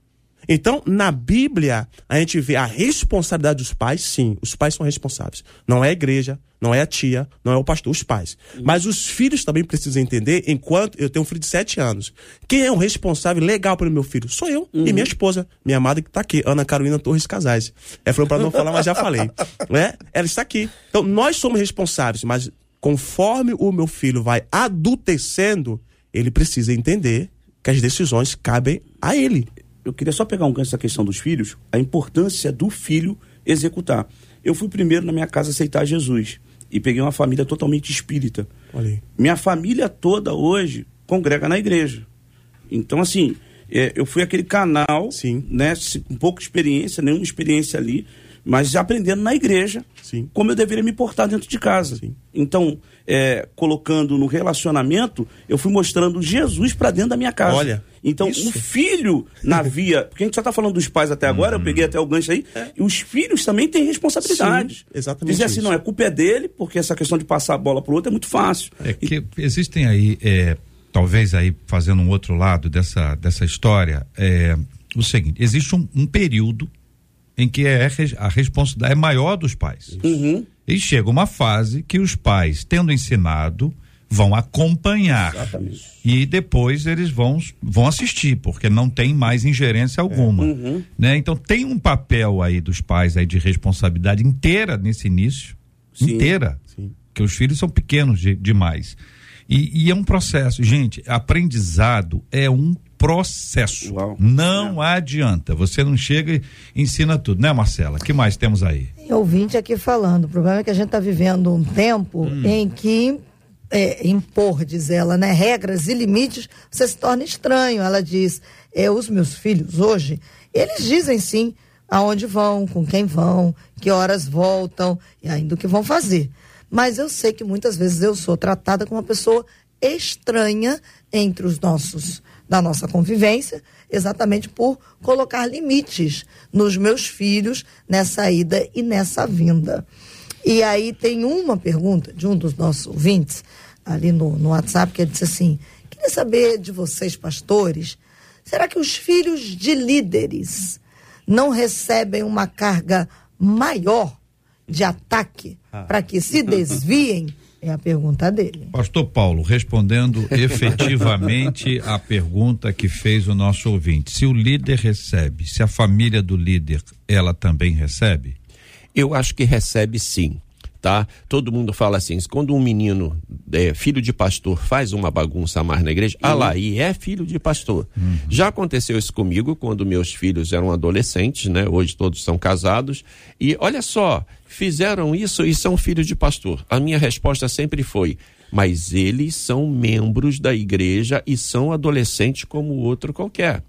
Então, na Bíblia, a gente vê a responsabilidade dos pais, sim, os pais são responsáveis. Não é a igreja, não é a tia, não é o pastor, os pais. Mas os filhos também precisam entender, enquanto eu tenho um filho de sete anos. Quem é o responsável legal pelo meu filho? Sou eu e minha esposa, minha amada que está aqui, Ana Carolina Torres Casais. Ela falou para não falar, mas já falei. Né? Ela está aqui. Então, nós somos responsáveis, mas conforme o meu filho vai adultecendo, ele precisa entender que as decisões cabem a ele. Eu queria só pegar um gancho dessa questão dos filhos, a importância do filho executar. Eu fui primeiro na minha casa aceitar Jesus e peguei uma família totalmente espírita. Minha família toda hoje congrega na igreja. Então, assim, é, eu fui aquele canal, Sim. né, com pouca experiência, nenhuma experiência ali, mas aprendendo na igreja Sim. como eu deveria me portar dentro de casa. Sim. Então, é, colocando no relacionamento, eu fui mostrando Jesus para dentro da minha casa. Olha, então isso. o filho na via, porque a gente só está falando dos pais até agora, eu peguei até o gancho aí, e os filhos também têm responsabilidade. Sim, exatamente Dizer assim, isso. não, a culpa é dele, porque essa questão de passar a bola pro outro é muito fácil. É que existem aí, é, talvez aí fazendo um outro lado dessa, dessa história, é, o seguinte, existe um, um período em que é, a responsabilidade é maior dos pais. Uhum. E chega uma fase que os pais, tendo ensinado, vão acompanhar. Exatamente. E depois eles vão, vão assistir, porque não tem mais ingerência alguma. Uhum. Né? Então tem um papel aí dos pais aí de responsabilidade inteira nesse início. Sim. Inteira. Sim. Que os filhos são pequenos de- demais. E, e é um processo. Gente, aprendizado é um processo. Uau. Não adianta. Você não chega e ensina tudo, né, Marcela? que mais temos aí? Tem ouvinte aqui falando. O problema é que a gente está vivendo um tempo em que é, impor, diz ela, né, regras e limites, você se torna estranho. Ela diz, é, os meus filhos hoje, eles dizem sim aonde vão, com quem vão, que horas voltam e ainda o que vão fazer. Mas eu sei que muitas vezes eu sou tratada como uma pessoa estranha entre os nossos da nossa convivência, exatamente por colocar limites nos meus filhos nessa ida e nessa vinda. E aí tem uma pergunta de um dos nossos ouvintes ali no, no WhatsApp que ele disse assim: queria saber de vocês, pastores, será que os filhos de líderes não recebem uma carga maior de ataque para que se desviem? É a pergunta dele. Pastor Paulo, respondendo efetivamente a pergunta que fez o nosso ouvinte. Se o líder recebe, se a família do líder, ela também recebe? Eu acho que recebe sim. Tá? Todo mundo fala assim, quando um menino, é, filho de pastor, faz uma bagunça a mais na igreja, ah lá, e é filho de pastor. Já aconteceu isso comigo quando meus filhos eram adolescentes, né? Hoje todos são casados. E olha só, fizeram isso e são filhos de pastor. A minha resposta sempre foi: mas eles são membros da igreja e são adolescentes como outro qualquer.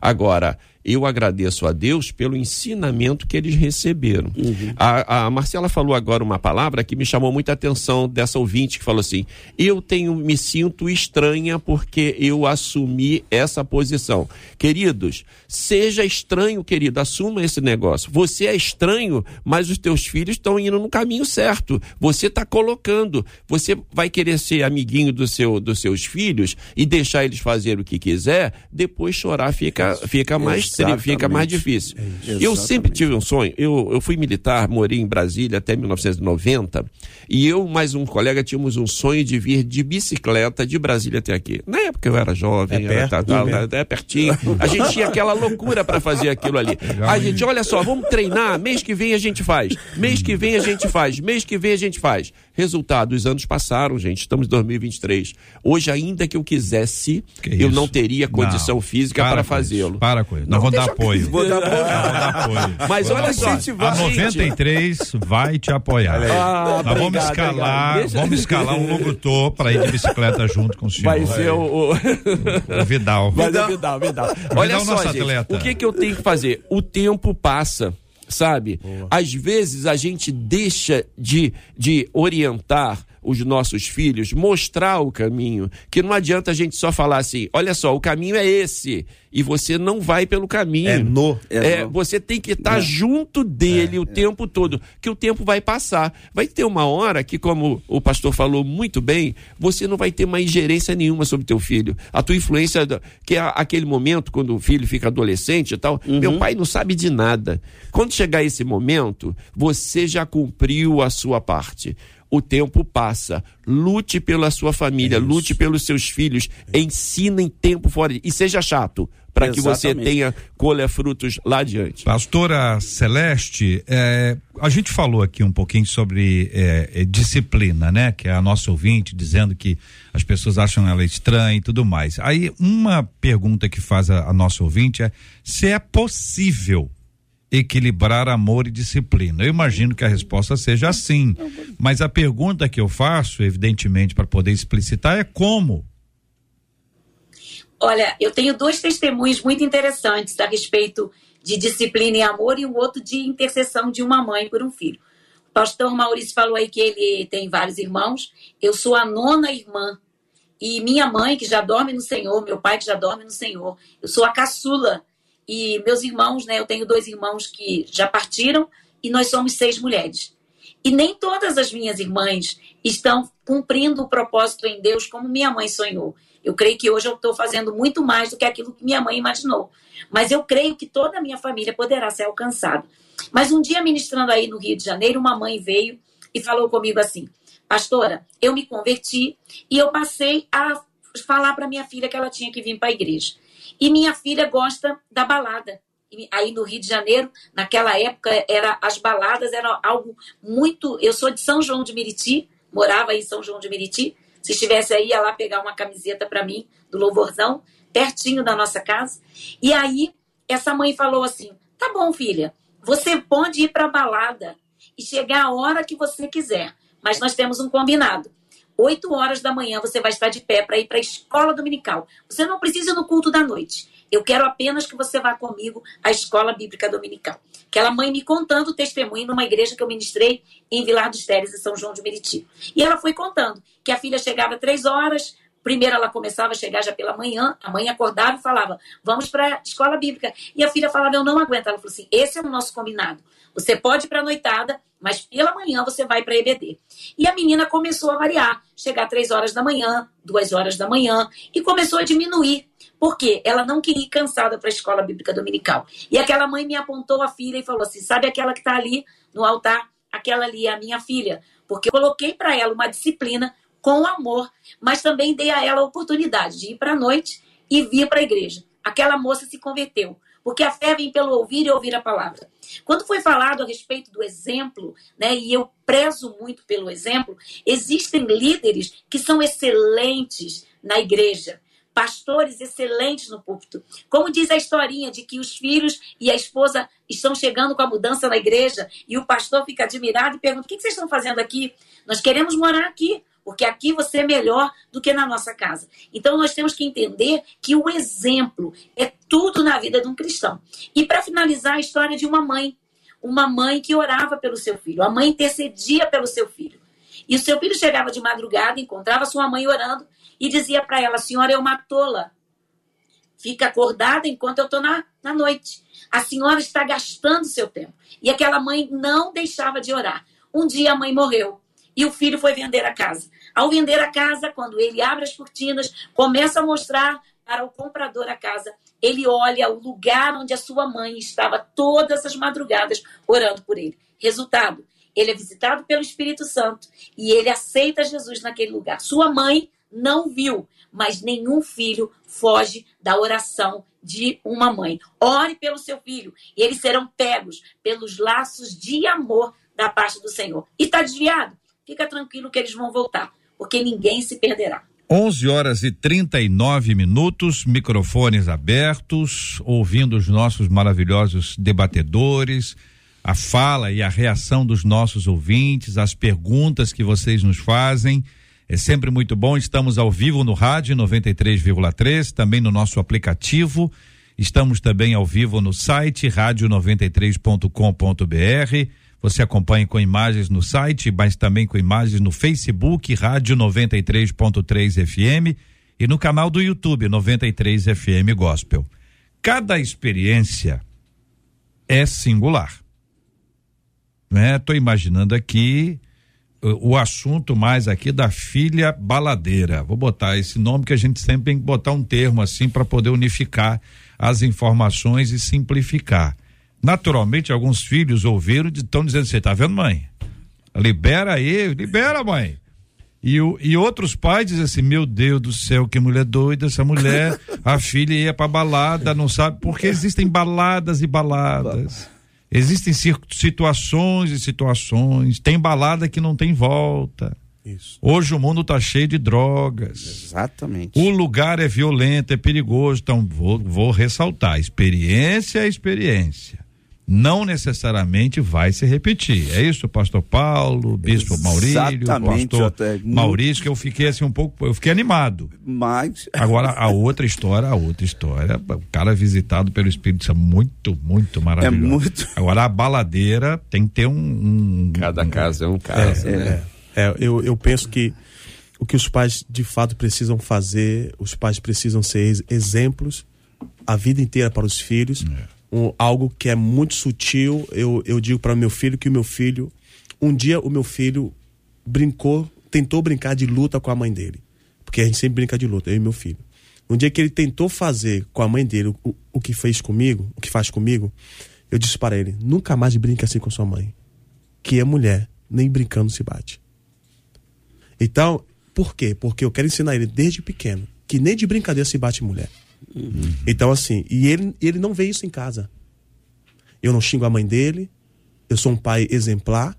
Agora, eu agradeço a Deus pelo ensinamento que eles receberam. A, a Marcela falou agora uma palavra que me chamou muita atenção dessa ouvinte que falou assim: eu tenho me sinto estranha porque eu assumi essa posição. Queridos, seja estranho, querido, assuma esse negócio. Você é estranho, mas os teus filhos estão indo no caminho certo. Você está colocando. Você vai querer ser amiguinho do seu, dos seus filhos e deixar eles fazer o que quiser, depois chorar fica, fica mais tri- fica mais difícil. É. Eu sempre tive um sonho. Eu, eu fui militar, morei em Brasília até 1990 e eu mais um colega tínhamos um sonho de vir de bicicleta de Brasília até aqui. Na época eu era jovem, É era, perto, tal, né? tal, é pertinho. A gente tinha aquela loucura para fazer aquilo ali. A gente, olha só, vamos treinar, mês que vem a gente faz. Mês que vem a gente faz, mês que vem a gente faz. Resultado, os anos passaram, gente. Estamos em 2023. Hoje, ainda que eu quisesse, Que eu não teria condição Não, física para para fazê-lo. Para com isso. Nós vamos dar apoio. Vou dar Nós vamos dar apoio. Mas olha só. A gente, 93 vai te apoiar. Ah, Nós vamos escalar, obrigado. Vamos escalar um locutor para ir de bicicleta junto com o senhor. vai ser o- o... Vidal. Vai dar Vidal, Vidal. Olha Vidal, só, nosso gente, atleta. o que, que eu tenho que fazer? O tempo passa, sabe? Às vezes a gente deixa de, de orientar os nossos filhos, mostrar o caminho, que não adianta a gente só falar assim, olha só, o caminho é esse, e você não vai pelo caminho. É no. É É, no. você tem que estar junto dele o tempo todo, que o tempo vai passar. Vai ter uma hora que, como o pastor falou muito bem, você não vai ter mais ingerência nenhuma sobre teu filho. A tua influência, que é aquele momento quando o filho fica adolescente e tal, meu pai não sabe de nada. Quando chegar esse momento, você já cumpriu a sua parte. O tempo passa. Lute pela sua família, lute pelos seus filhos, ensina em tempo fora e seja chato para que você tenha colha frutos lá adiante. Pastora Celeste, é, a gente falou aqui um pouquinho sobre é, é, disciplina, né? Que é a nossa ouvinte dizendo que as pessoas acham ela estranha e tudo mais. Aí uma pergunta que faz a, a nossa ouvinte é se é possível equilibrar amor e disciplina. Eu imagino que a resposta seja sim, mas a pergunta que eu faço, evidentemente, para poder explicitar é como. Olha, eu tenho dois testemunhos muito interessantes a respeito de disciplina e amor e um outro de intercessão de uma mãe por um filho. O pastor Maurício falou aí que ele tem vários irmãos. Eu sou a nona irmã. E minha mãe, que já dorme no Senhor, meu pai, que já dorme no Senhor. Eu sou a caçula. E meus irmãos, né? Eu tenho dois irmãos que já partiram e nós somos seis mulheres. E nem todas as minhas irmãs estão cumprindo o propósito em Deus como minha mãe sonhou. Eu creio que hoje eu estou fazendo muito mais do que aquilo que minha mãe imaginou. Mas eu creio que toda a minha família poderá ser alcançada. Mas um dia, ministrando aí no Rio de Janeiro, uma mãe veio e falou comigo assim: Pastora, eu me converti e eu passei a falar para minha filha que ela tinha que vir para a igreja. E minha filha gosta da balada. E Aí no Rio de Janeiro, naquela época, era as baladas eram algo muito. Eu sou de São João de Meriti, morava em São João de Meriti. Se estivesse aí, ia lá pegar uma camiseta para mim, do Louvorzão, pertinho da nossa casa. E aí, essa mãe falou assim: tá bom, filha, você pode ir para balada e chegar a hora que você quiser, mas nós temos um combinado. 8 horas da manhã você vai estar de pé para ir para a escola dominical. Você não precisa ir no culto da noite. Eu quero apenas que você vá comigo à escola bíblica dominical. Aquela mãe me contando o testemunho numa igreja que eu ministrei em Vilar dos Teres, em São João de Meriti. E ela foi contando que a filha chegava três horas, Primeiro ela começava a chegar já pela manhã, a mãe acordava e falava: Vamos para a escola bíblica. E a filha falava: Eu não aguento. Ela falou assim: Esse é o nosso combinado. Você pode ir para a noitada, mas pela manhã você vai para a EBD. E a menina começou a variar, chegar três horas da manhã, duas horas da manhã, e começou a diminuir. Por quê? Ela não queria ir cansada para a escola bíblica dominical. E aquela mãe me apontou a filha e falou assim: Sabe aquela que está ali no altar? Aquela ali é a minha filha. Porque eu coloquei para ela uma disciplina com amor, mas também dei a ela a oportunidade de ir para a noite e vir para a igreja. Aquela moça se converteu, porque a fé vem pelo ouvir e ouvir a palavra. Quando foi falado a respeito do exemplo, né, e eu prezo muito pelo exemplo, existem líderes que são excelentes na igreja, pastores excelentes no púlpito. Como diz a historinha de que os filhos e a esposa estão chegando com a mudança na igreja e o pastor fica admirado e pergunta: o que vocês estão fazendo aqui? Nós queremos morar aqui porque aqui você é melhor do que na nossa casa. Então nós temos que entender que o exemplo é tudo na vida de um cristão. E para finalizar, a história de uma mãe, uma mãe que orava pelo seu filho, a mãe intercedia pelo seu filho. E o seu filho chegava de madrugada, encontrava sua mãe orando e dizia para ela: Senhora, é uma tola. Fica acordada enquanto eu estou na, na noite. A senhora está gastando seu tempo. E aquela mãe não deixava de orar. Um dia a mãe morreu e o filho foi vender a casa. Ao vender a casa, quando ele abre as cortinas, começa a mostrar para o comprador a casa, ele olha o lugar onde a sua mãe estava todas as madrugadas orando por ele. Resultado, ele é visitado pelo Espírito Santo e ele aceita Jesus naquele lugar. Sua mãe não viu, mas nenhum filho foge da oração de uma mãe. Ore pelo seu filho e eles serão pegos pelos laços de amor da parte do Senhor. E está desviado? Fica tranquilo que eles vão voltar, porque ninguém se perderá. 11 horas e 39 minutos, microfones abertos, ouvindo os nossos maravilhosos debatedores, a fala e a reação dos nossos ouvintes, as perguntas que vocês nos fazem. É sempre muito bom. Estamos ao vivo no rádio 93,3, também no nosso aplicativo. Estamos também ao vivo no site rádio93.com.br. Você acompanha com imagens no site, mas também com imagens no Facebook, Rádio 93.3 FM e no canal do YouTube 93 FM Gospel. Cada experiência é singular. Né? Imaginando aqui o, o assunto mais aqui da filha baladeira. Vou botar esse nome que a gente sempre tem que botar um termo assim para poder unificar as informações e simplificar. Naturalmente, alguns filhos ouviram e estão dizendo: Você tá vendo, mãe? Libera aí, libera, mãe. E, o, e outros pais dizem assim: Meu Deus do céu, que mulher doida, essa mulher, a filha ia pra balada, não sabe, porque existem baladas e baladas. Existem situações e situações. Tem balada que não tem volta. Isso. Hoje o mundo está cheio de drogas. Exatamente. O lugar é violento, é perigoso. Então, vou, vou ressaltar: experiência é experiência não necessariamente vai se repetir. É isso, pastor Paulo, bispo Maurílio, pastor Maurício, que eu fiquei assim um pouco, eu fiquei animado. Mas agora a outra história, a outra história, o cara visitado pelo Espírito Santo muito, muito maravilhoso. É muito. Agora a baladeira tem que ter um, um cada caso é um caso, é, né? É, é, eu, eu penso que o que os pais de fato precisam fazer, os pais precisam ser exemplos a vida inteira para os filhos. É um, algo que é muito sutil. Eu, eu digo para meu filho que o meu filho, um dia o meu filho brincou, tentou brincar de luta com a mãe dele. Porque a gente sempre brinca de luta, eu e meu filho. Um dia que ele tentou fazer com a mãe dele o, o que fez comigo, o que faz comigo, eu disse para ele: nunca mais brinque assim com sua mãe. Que é mulher, nem brincando se bate. Então, por quê? Porque eu quero ensinar ele desde pequeno que nem de brincadeira se bate mulher. Uhum. Então, assim, e ele, ele não vê isso em casa. Eu não xingo a mãe dele, eu sou um pai exemplar,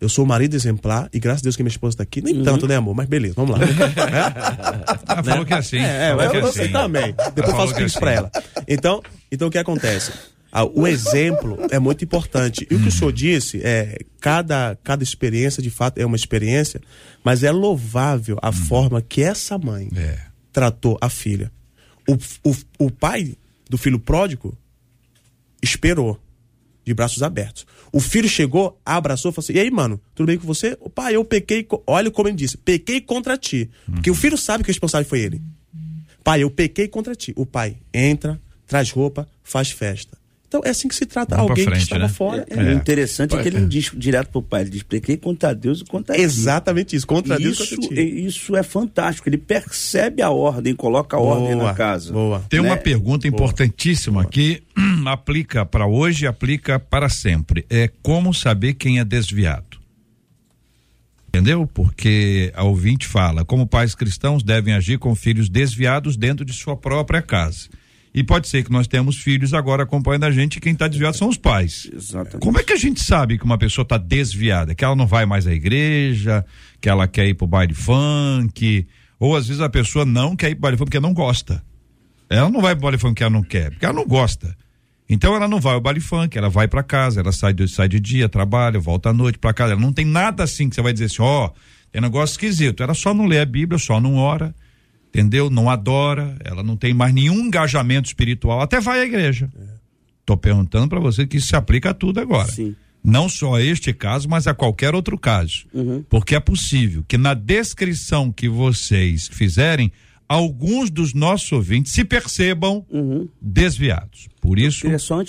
eu sou um marido exemplar, e graças a Deus que minha esposa está aqui. Nem uhum. tanto, né, amor? Mas beleza, vamos lá. é? falou que é assim. É, é eu, você assim. também. Depois faço é isso assim. para ela. Então, então, o que acontece? Ah, o exemplo é muito importante. E o que o senhor disse é cada, cada experiência, de fato, é uma experiência, mas é louvável a hum. forma que essa mãe é. tratou a filha o, o, o pai do filho pródigo esperou de braços abertos. O filho chegou, abraçou, falou assim: E aí, mano, tudo bem com você? O pai, eu pequei. Olha como ele disse: pequei contra ti. Uhum. Porque o filho sabe que o responsável foi ele. Pai, eu pequei contra ti. O pai entra, traz roupa, faz festa. Então é assim que se trata Vamos alguém frente, que estava né? fora. É, é. interessante é que ele não diz direto pro pai, ele diz pequei contra Deus e contra Exatamente isso, contra isso, Deus e contra ti. Isso é fantástico, ele percebe a ordem, coloca a boa, ordem na casa. Boa. Tem né? uma pergunta importantíssima boa. que aplica para hoje e aplica para sempre. É como saber quem é desviado. Entendeu? Porque a ouvinte fala, como pais cristãos devem agir com filhos desviados dentro de sua própria casa. E pode ser que nós temos filhos agora acompanhando a gente e quem está desviado são os pais. Exatamente. Como é que a gente sabe que uma pessoa está desviada? Que ela não vai mais à igreja, que ela quer ir pro baile funk, ou às vezes a pessoa não quer ir pro baile funk porque não gosta. Ela não vai pro baile funk porque ela não quer, porque ela não gosta. Então ela não vai ao baile funk, ela vai para casa, ela sai de, sai de dia, trabalha, volta à noite para casa. Ela não tem nada assim que você vai dizer assim, ó, oh, tem negócio esquisito. Ela só não lê a Bíblia, só não ora entendeu? Não adora, ela não tem mais nenhum engajamento espiritual, até vai à igreja. Estou é. perguntando para você que isso se aplica a tudo agora. Sim. Não só a este caso, mas a qualquer outro caso. Uhum. Porque é possível que na descrição que vocês fizerem, alguns dos nossos ouvintes se percebam uhum. desviados. Por isso,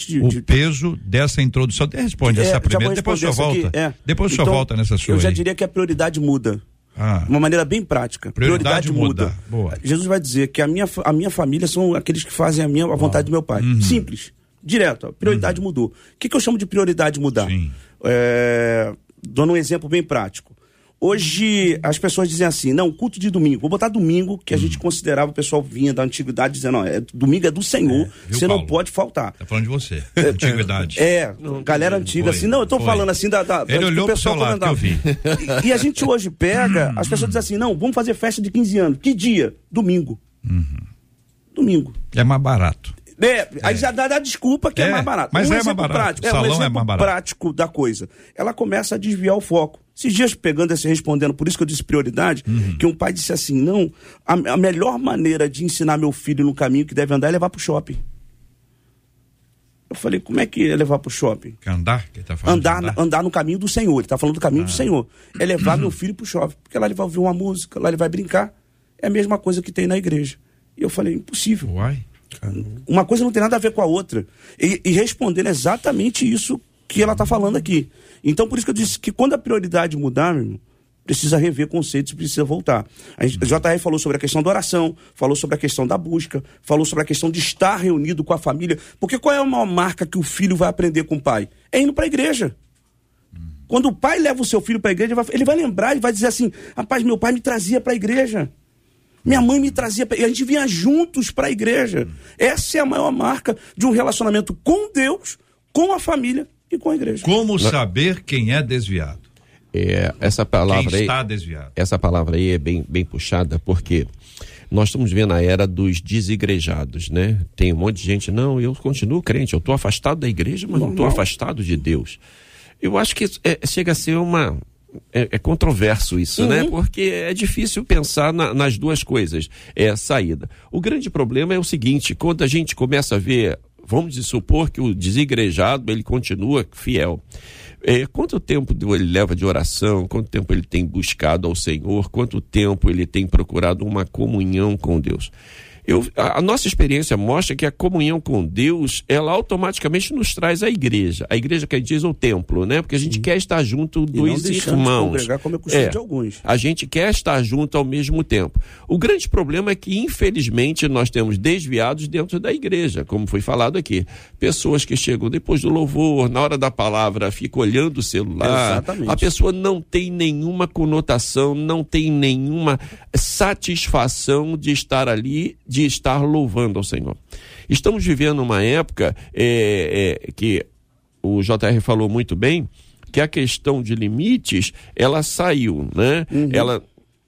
de, o de... peso dessa introdução. Responde é, essa primeira, depois o senhor volta. É. Depois o senhor então, volta nessa sua. Eu já aí. diria que a prioridade muda. Ah. Uma maneira bem prática. Prioridade, Prioridade muda. Jesus vai dizer que a minha, a minha família são aqueles que fazem a minha a vontade do meu pai. Uhum. Simples. Direto. A prioridade uhum. mudou. O que, que eu chamo de prioridade mudar? Sim. É, dando um exemplo bem prático. Hoje as pessoas dizem assim, não, culto de domingo. Vou botar domingo, que a gente considerava, o pessoal vinha da antiguidade dizendo, não, é, domingo é do Senhor, É, viu, você não Paulo? pode faltar. Tá falando de você. Antiguidade. É, galera antiga, Foi, assim, não, eu tô foi. falando assim da. da Ele da- olhou do pro seu lado, eu vi. E, e a gente hoje pega, as pessoas dizem assim, não, vamos fazer festa de 15 anos. Que dia? Domingo. Uhum. Domingo. É mais barato. É, aí já dá, dá desculpa que é, É, mais barato. mas é mais barato. prático, O é, um salão é exemplo mais barato. prático da coisa. Ela começa a desviar o foco. Esses dias pegando esse respondendo, por isso que eu disse prioridade, Uhum. que um pai disse assim: não, a, a melhor maneira de ensinar meu filho no caminho que deve andar é levar pro shopping. Eu falei, como é que é levar pro shopping? Que andar? Que ele tá falando Andar, na- andar no caminho do Senhor. Ele está falando do Ah. caminho do Senhor. É levar meu filho pro shopping. Porque lá ele vai ouvir uma música, lá ele vai brincar. É a mesma coisa que tem na igreja. E eu falei, impossível. Uai. Uma coisa não tem nada a ver com a outra. E, e respondendo exatamente isso que ela está falando aqui. Então, por isso que eu disse que quando a prioridade mudar, meu irmão, precisa rever conceitos, precisa voltar. A gente- JR falou sobre a questão da oração, falou sobre a questão da busca, falou sobre a questão de estar reunido com a família. Porque qual é a maior marca que o filho vai aprender com o pai? É indo para a igreja. Quando o pai leva o seu filho para a igreja, ele vai- ele lembrar e vai dizer assim: rapaz, meu pai me trazia para a igreja. Minha mãe me trazia. Pra... E a gente vinha juntos para a igreja. Essa é a maior marca de um relacionamento com Deus, com a família e com a igreja. Como saber quem é desviado? É, essa palavra Quem aí, está desviado? essa palavra aí é bem, bem puxada porque nós estamos vendo a era dos desigrejados, né? Tem um monte de gente, não, eu continuo crente, eu estou afastado da igreja, mas não estou afastado de Deus. Eu acho que é- chega a ser uma. É, é controverso isso, né? Porque é difícil pensar na- nas duas coisas, é a saída. O grande problema é o seguinte: quando a gente começa a ver, vamos supor que o desigrejado ele continua fiel. É, quanto tempo ele leva de oração? Quanto tempo ele tem buscado ao Senhor? Quanto tempo ele tem procurado uma comunhão com Deus? Eu, a, a nossa experiência mostra que a comunhão com Deus, ela automaticamente nos traz a igreja. A igreja que a gente diz é o templo, né? Porque a gente quer estar junto E não dos deixando de irmãos. congregar como é costume de alguns. A gente quer estar junto ao mesmo tempo. O grande problema é que, infelizmente, nós temos desviados dentro da igreja, como foi falado aqui. Pessoas que chegam depois do louvor, na hora da palavra, ficam olhando o celular. Exatamente. A pessoa não tem nenhuma conotação, não tem nenhuma satisfação de estar ali, de estar louvando ao Senhor. Estamos vivendo uma época é, é, que o JR falou muito bem, que a questão de limites, ela saiu, né? Ela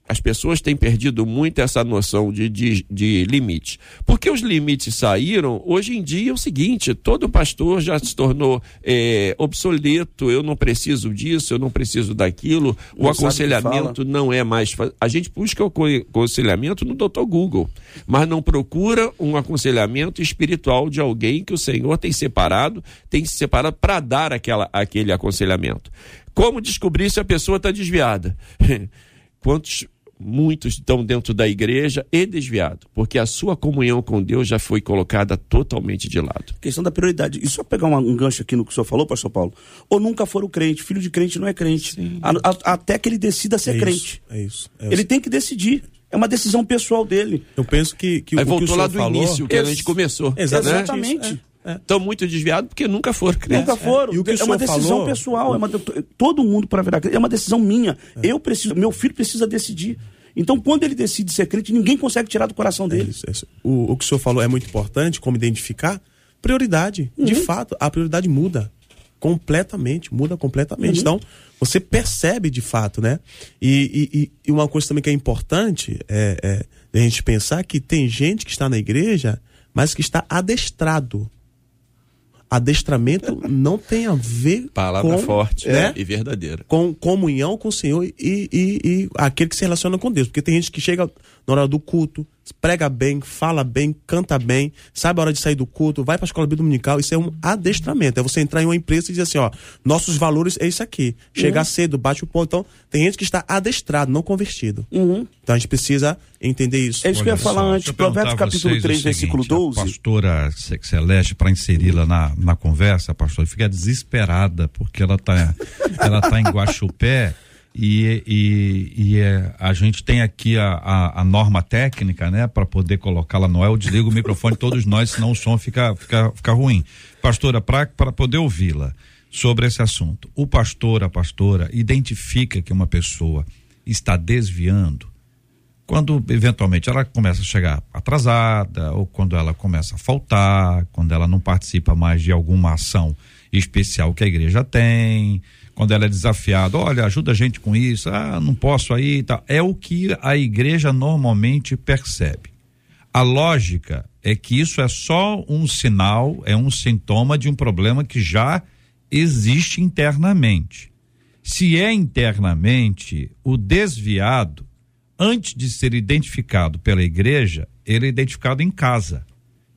as pessoas têm perdido muito essa noção de, de, de limite. Porque os limites saíram, hoje em dia é o seguinte: todo pastor já se tornou é, obsoleto, eu não preciso disso, eu não preciso daquilo, o Não aconselhamento não é mais. A gente busca o co- aconselhamento no Dr. Google, mas não procura um aconselhamento espiritual de alguém que o Senhor tem separado, tem se separado para dar aquela, aquele aconselhamento. Como descobrir se a pessoa está desviada? Quantos, muitos estão dentro da igreja e desviados, porque a sua comunhão com Deus já foi colocada totalmente de lado. Questão da prioridade. E só pegar uma- um gancho aqui no que o senhor falou, pastor Paulo. Ou nunca foram crente. Filho de crente não é crente. A- a- até que ele decida ser é crente. Isso, é isso. é Ele isso. tem que decidir. É uma decisão pessoal dele. Eu penso que, que Aí o que o voltou lá do falou... início, que a gente começou. Exatamente. Né? isso, é, é. Estão muito desviados porque nunca foram crentes. Nunca foram. E o que o é uma decisão falou- pessoal. É uma, todo mundo para virar crente. É uma decisão minha. Eu preciso. Meu filho precisa decidir. Então, quando ele decide ser crente, ninguém consegue tirar do coração É dele. isso, é isso. O, o que o senhor falou é muito importante, como identificar prioridade. De fato, a prioridade muda completamente, muda completamente. Então, você percebe de fato, né? E, e- e- e uma coisa também que é importante é, é a gente pensar que tem gente que está na igreja, mas que está adestrado. Adestramento não tem a ver Palavra com, forte né? e verdadeira. com comunhão com o Senhor e, e, e aquele que se relaciona com Deus. Porque tem gente que chega na hora do culto, prega bem, fala bem, canta bem, sabe a hora de sair do culto, vai para a escola bíblica dominical. Isso é um adestramento. É você entrar em uma empresa e dizer assim: ó, nossos valores é isso aqui. Chegar cedo, bate o ponto. Então, tem gente que está adestrado, não convertido. Então a gente precisa entender isso. É isso que eu ia falar só, antes. Provérbios a capítulo vocês 3, o versículo seguinte, 12. A pastora Ce- Celeste, para inseri-la na, na conversa, pastor, fica desesperada, porque ela está ela tá em Guaxupé e, e, e é, a gente tem aqui a, a, a norma técnica, né, para poder colocá-la no ar. Eu desligo o microfone todos nós, senão o som fica, fica, fica ruim. Pastora, para poder ouvi-la sobre esse assunto, o pastor, a pastora, identifica que uma pessoa está desviando, quando eventualmente ela começa a chegar atrasada, ou quando ela começa a faltar, quando ela não participa mais de alguma ação especial que a igreja tem, quando ela é desafiada, olha, ajuda a gente com isso, ah, não posso aí, tá. É o que a igreja normalmente percebe. A lógica é que isso é só um sinal, é um sintoma de um problema que já existe internamente. Se é internamente, o desviado antes de ser identificado pela igreja, ele é identificado em casa.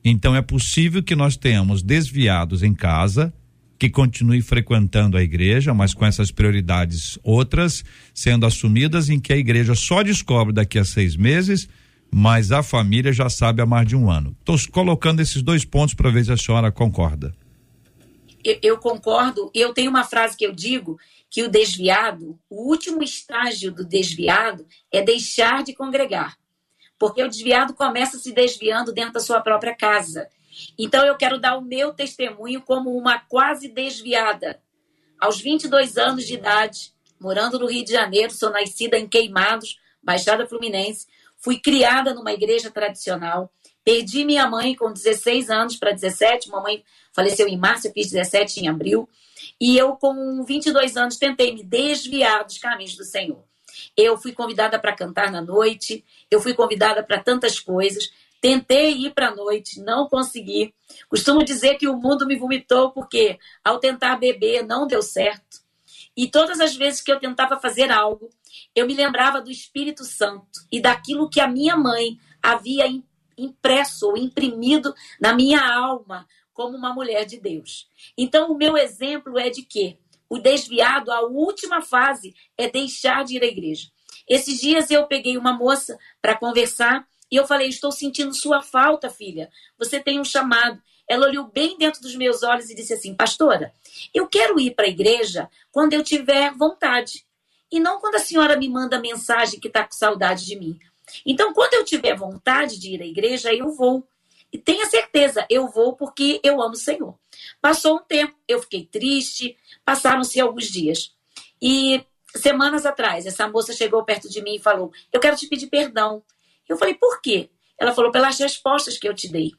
Então é possível que nós tenhamos desviados em casa que continue frequentando a igreja, mas com essas prioridades outras sendo assumidas, em que a igreja só descobre daqui a seis meses, mas a família já sabe há mais de um ano. Estou colocando esses dois pontos para ver se a senhora concorda. Eu, eu concordo. Eu tenho uma frase que eu digo que o desviado, o último estágio do desviado é deixar de congregar. Porque o desviado começa se desviando dentro da sua própria casa. Então eu quero dar o meu testemunho como uma quase desviada. Aos 22 anos de idade, morando no Rio de Janeiro, sou nascida em Queimados, Baixada Fluminense, fui criada numa igreja tradicional, perdi minha mãe com 16 anos para 17, mamãe faleceu em março, eu fiz 17 em abril. E eu, com 22 anos, tentei me desviar dos caminhos do Senhor. Eu fui convidada para cantar na noite, eu fui convidada para tantas coisas. Tentei ir para a noite, não consegui. Costumo dizer que o mundo me vomitou porque, ao tentar beber, não deu certo. E todas as vezes que eu tentava fazer algo, eu me lembrava do Espírito Santo e daquilo que a minha mãe havia impresso ou imprimido na minha alma como uma mulher de Deus. Então, o meu exemplo é de que o desviado, a última fase, é deixar de ir à igreja. Esses dias eu peguei uma moça para conversar e eu falei: Estou sentindo sua falta, filha. Você tem um chamado. Ela olhou bem dentro dos meus olhos e disse assim: Pastora, eu quero ir para a igreja quando eu tiver vontade. E não quando a senhora me manda mensagem que está com saudade de mim. Então, quando eu tiver vontade de ir à igreja, eu vou. E tenha certeza, eu vou porque eu amo o Senhor. Passou um tempo, eu fiquei triste, passaram-se alguns dias. E semanas atrás, essa moça chegou perto de mim e falou: Eu quero te pedir perdão. Eu falei: Por quê? Ela falou: Pelas respostas que eu te dei.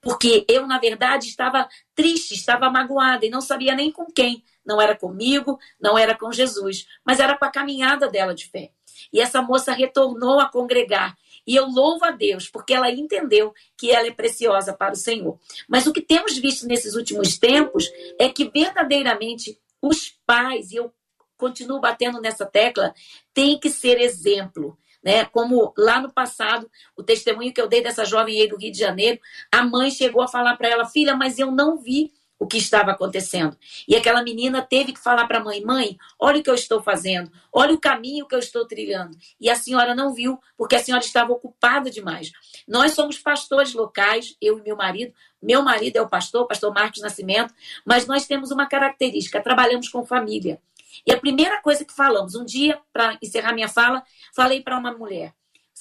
Porque eu, na verdade, estava triste, estava magoada e não sabia nem com quem. Não era comigo, não era com Jesus, mas era com a caminhada dela de fé. E essa moça retornou a congregar e eu louvo a Deus, porque ela entendeu que ela é preciosa para o Senhor. Mas o que temos visto nesses últimos tempos é que verdadeiramente os pais, e eu continuo batendo nessa tecla, têm que ser exemplo. Né? Como lá no passado, o testemunho que eu dei dessa jovem aí do Rio de Janeiro, a mãe chegou a falar para ela, filha, mas eu não vi o que estava acontecendo. E aquela menina teve que falar para a mãe: mãe, olha o que eu estou fazendo, olha o caminho que eu estou trilhando. E a senhora não viu, porque a senhora estava ocupada demais. Nós somos pastores locais, eu e meu marido. Meu marido é o pastor, pastor Marcos Nascimento, mas nós temos uma característica: trabalhamos com família. E a primeira coisa que falamos, um dia, para encerrar minha fala, falei para uma mulher: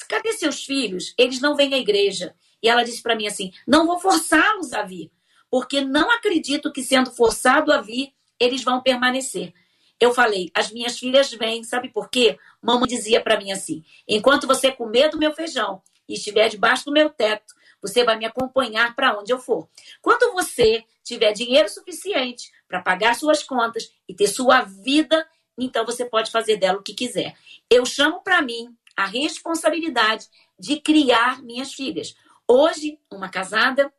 cadê seus filhos? Eles não vêm à igreja. E ela disse para mim assim: não vou forçá-los a vir porque não acredito que, sendo forçado a vir, eles vão permanecer. Eu falei, as minhas filhas vêm, sabe por quê? Mamãe dizia para mim assim: enquanto você comer do meu feijão e estiver debaixo do meu teto, você vai me acompanhar para onde eu for. Quando você tiver dinheiro suficiente para pagar suas contas e ter sua vida, então você pode fazer dela o que quiser. Eu chamo para mim a responsabilidade de criar minhas filhas. Hoje, uma casada,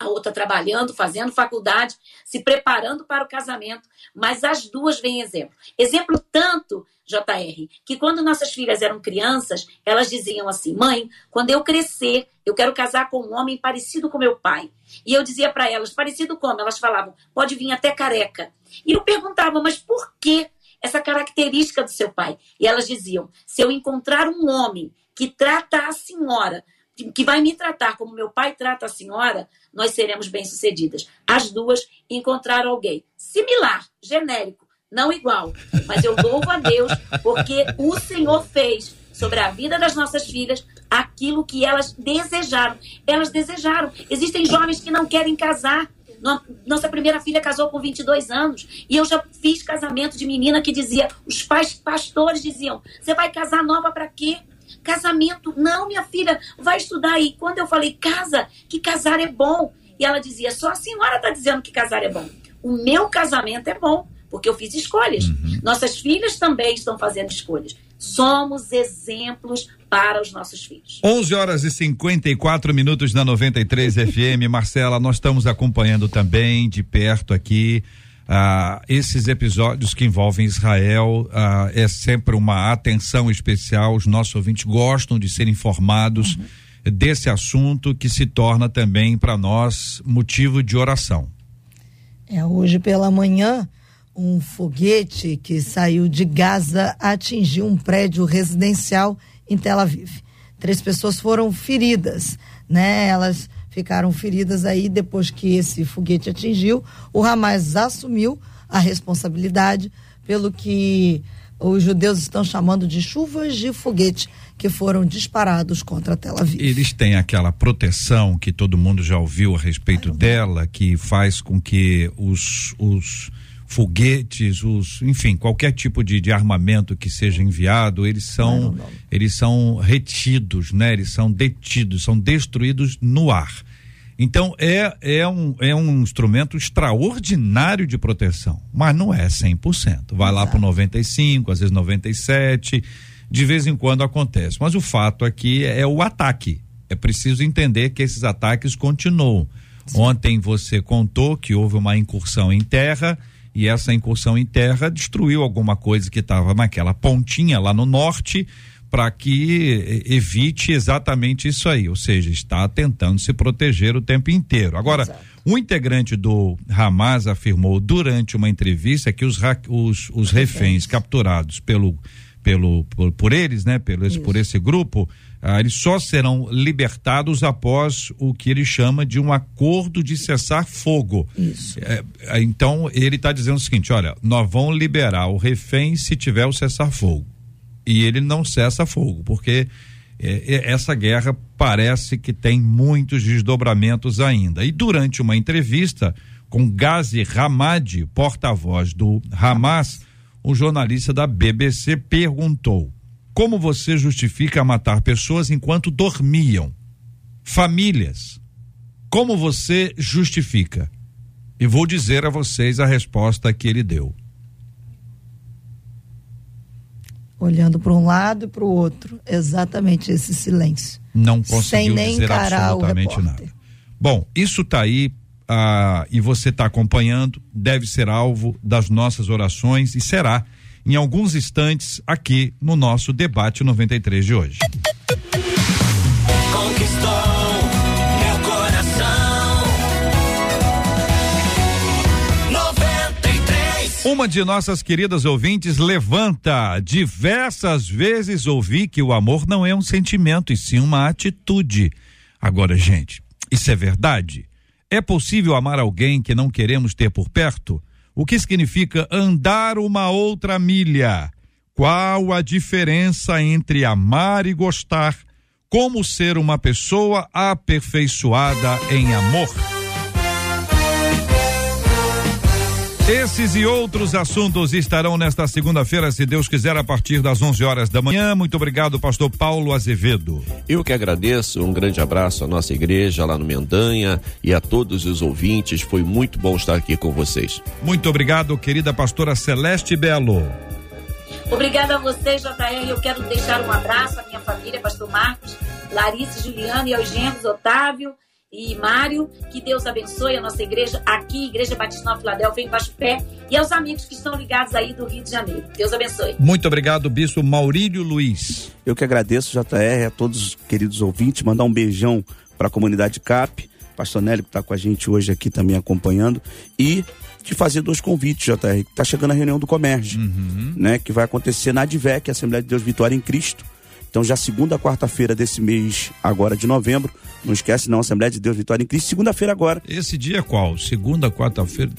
a outra trabalhando, fazendo faculdade, se preparando para o casamento, mas as duas vêm exemplo. Exemplo tanto, JR, que quando nossas filhas eram crianças, elas diziam assim: mãe, quando eu crescer, eu quero casar com um homem parecido com meu pai. E eu dizia para elas: parecido como? Elas falavam: pode vir até careca. E eu perguntava: mas por que essa característica do seu pai? E elas diziam: se eu encontrar um homem que trata a senhora que vai me tratar como meu pai trata a senhora, nós seremos bem-sucedidas. As duas encontraram alguém similar, genérico, não igual. Mas eu louvo a Deus porque o Senhor fez sobre a vida das nossas filhas aquilo que elas desejaram. Elas desejaram. Existem jovens que não querem casar Nossa primeira filha casou com 22 anos e eu já fiz casamento de menina que dizia, os pais pastores diziam: "Você vai casar nova para quê?" Casamento, não, minha filha, vai estudar aí. Quando eu falei casa, que casar é bom, e ela dizia: "Só a senhora está dizendo que casar é bom. O meu casamento é bom, porque eu fiz escolhas. Uhum. Nossas filhas também estão fazendo escolhas. Somos exemplos para os nossos filhos. 11 horas e 54 minutos na 93 FM. Marcela, nós estamos acompanhando também de perto aqui ah, esses episódios que envolvem Israel. Ah, é sempre uma atenção especial. Os nossos ouvintes gostam de ser informados uhum. desse assunto que se torna também para nós motivo de oração. É, hoje pela manhã um foguete que saiu de Gaza atingiu um prédio residencial em Tel Aviv. Três pessoas foram feridas, né? Elas ficaram feridas aí depois que esse foguete atingiu. O Hamas assumiu a responsabilidade pelo que os judeus estão chamando de chuvas de foguete que foram disparados contra Tel Aviv. Eles têm aquela proteção que todo mundo já ouviu a respeito dela, que faz com que os, os foguetes, os, enfim, qualquer tipo de, de armamento que seja enviado, eles são, não, não. eles são retidos, né? Eles são detidos, são destruídos no ar. Então é, é, um, é um instrumento extraordinário de proteção, mas não é 100%. Vai lá para 95, às vezes 97, de vez em quando acontece. Mas o fato aqui é, é o ataque. É preciso entender que esses ataques continuam. Sim. Ontem você contou que houve uma incursão em terra e essa incursão em terra destruiu alguma coisa que estava naquela pontinha lá no norte para que evite exatamente isso aí, ou seja, está tentando se proteger o tempo inteiro. Agora, Exato. um integrante do Hamas afirmou durante uma entrevista que os, os, os reféns capturados pelo, pelo por, por eles, né, pelo, esse, por esse grupo, ah, eles só serão libertados após o que ele chama de um acordo de cessar fogo. É, é então ele está dizendo o seguinte: olha, nós vamos liberar o refém se tiver o cessar fogo. E ele não cessa fogo, porque é, é, essa guerra parece que tem muitos desdobramentos ainda. E durante uma entrevista com Ghazi Hamad, porta-voz do Hamas, um jornalista da BBC perguntou como você justifica matar pessoas enquanto dormiam? Famílias. Como você justifica? E vou dizer a vocês a resposta que ele deu. Olhando para um lado e para o outro, exatamente esse silêncio. Não conseguiu Sem nem dizer absolutamente nada. Bom, isso está aí ah, e você está acompanhando, deve ser alvo das nossas orações e será em alguns instantes aqui no nosso debate 93 de hoje. Conquistou meu coração. 93. Uma de nossas queridas ouvintes levanta. Diversas vezes ouvi que o amor não é um sentimento, e sim uma atitude. Agora, gente, isso é verdade? É possível amar alguém que não queremos ter por perto? O que significa andar uma outra milha? Qual a diferença entre amar e gostar? Como ser uma pessoa aperfeiçoada em amor? Esses e outros assuntos estarão nesta segunda-feira, se Deus quiser, a partir das 11 horas da manhã. Muito obrigado, pastor Paulo Azevedo. Eu que agradeço. Um grande abraço à nossa igreja lá no Mendanha e a todos os ouvintes. Foi muito bom estar aqui com vocês. Muito obrigado, querida pastora Celeste Belo. Obrigada a vocês, JR. Eu quero deixar um abraço à minha família, pastor Marcos, Larissa, Juliana e aos gêmeos Otávio e Mário. Que Deus abençoe a nossa igreja aqui, Igreja Batista Nova Filadélfia, em Baixo Pé, e aos amigos que estão ligados aí do Rio de Janeiro. Deus abençoe. Muito obrigado, Bispo Maurílio Luiz. Eu que agradeço, JR, a todos os queridos ouvintes, mandar um beijão para a comunidade CAP, Pastor Nélio que está com a gente hoje aqui também acompanhando, e de fazer dois convites, JR. Está chegando a reunião do Comércio, uhum. né? Que vai acontecer na ADVEC, Assembleia de Deus Vitória em Cristo. Então, já segunda quarta-feira desse mês, agora de novembro, não esquece não, Assembleia de Deus Vitória em Cristo, segunda-feira agora. Esse dia é qual? Segunda, quarta-feira?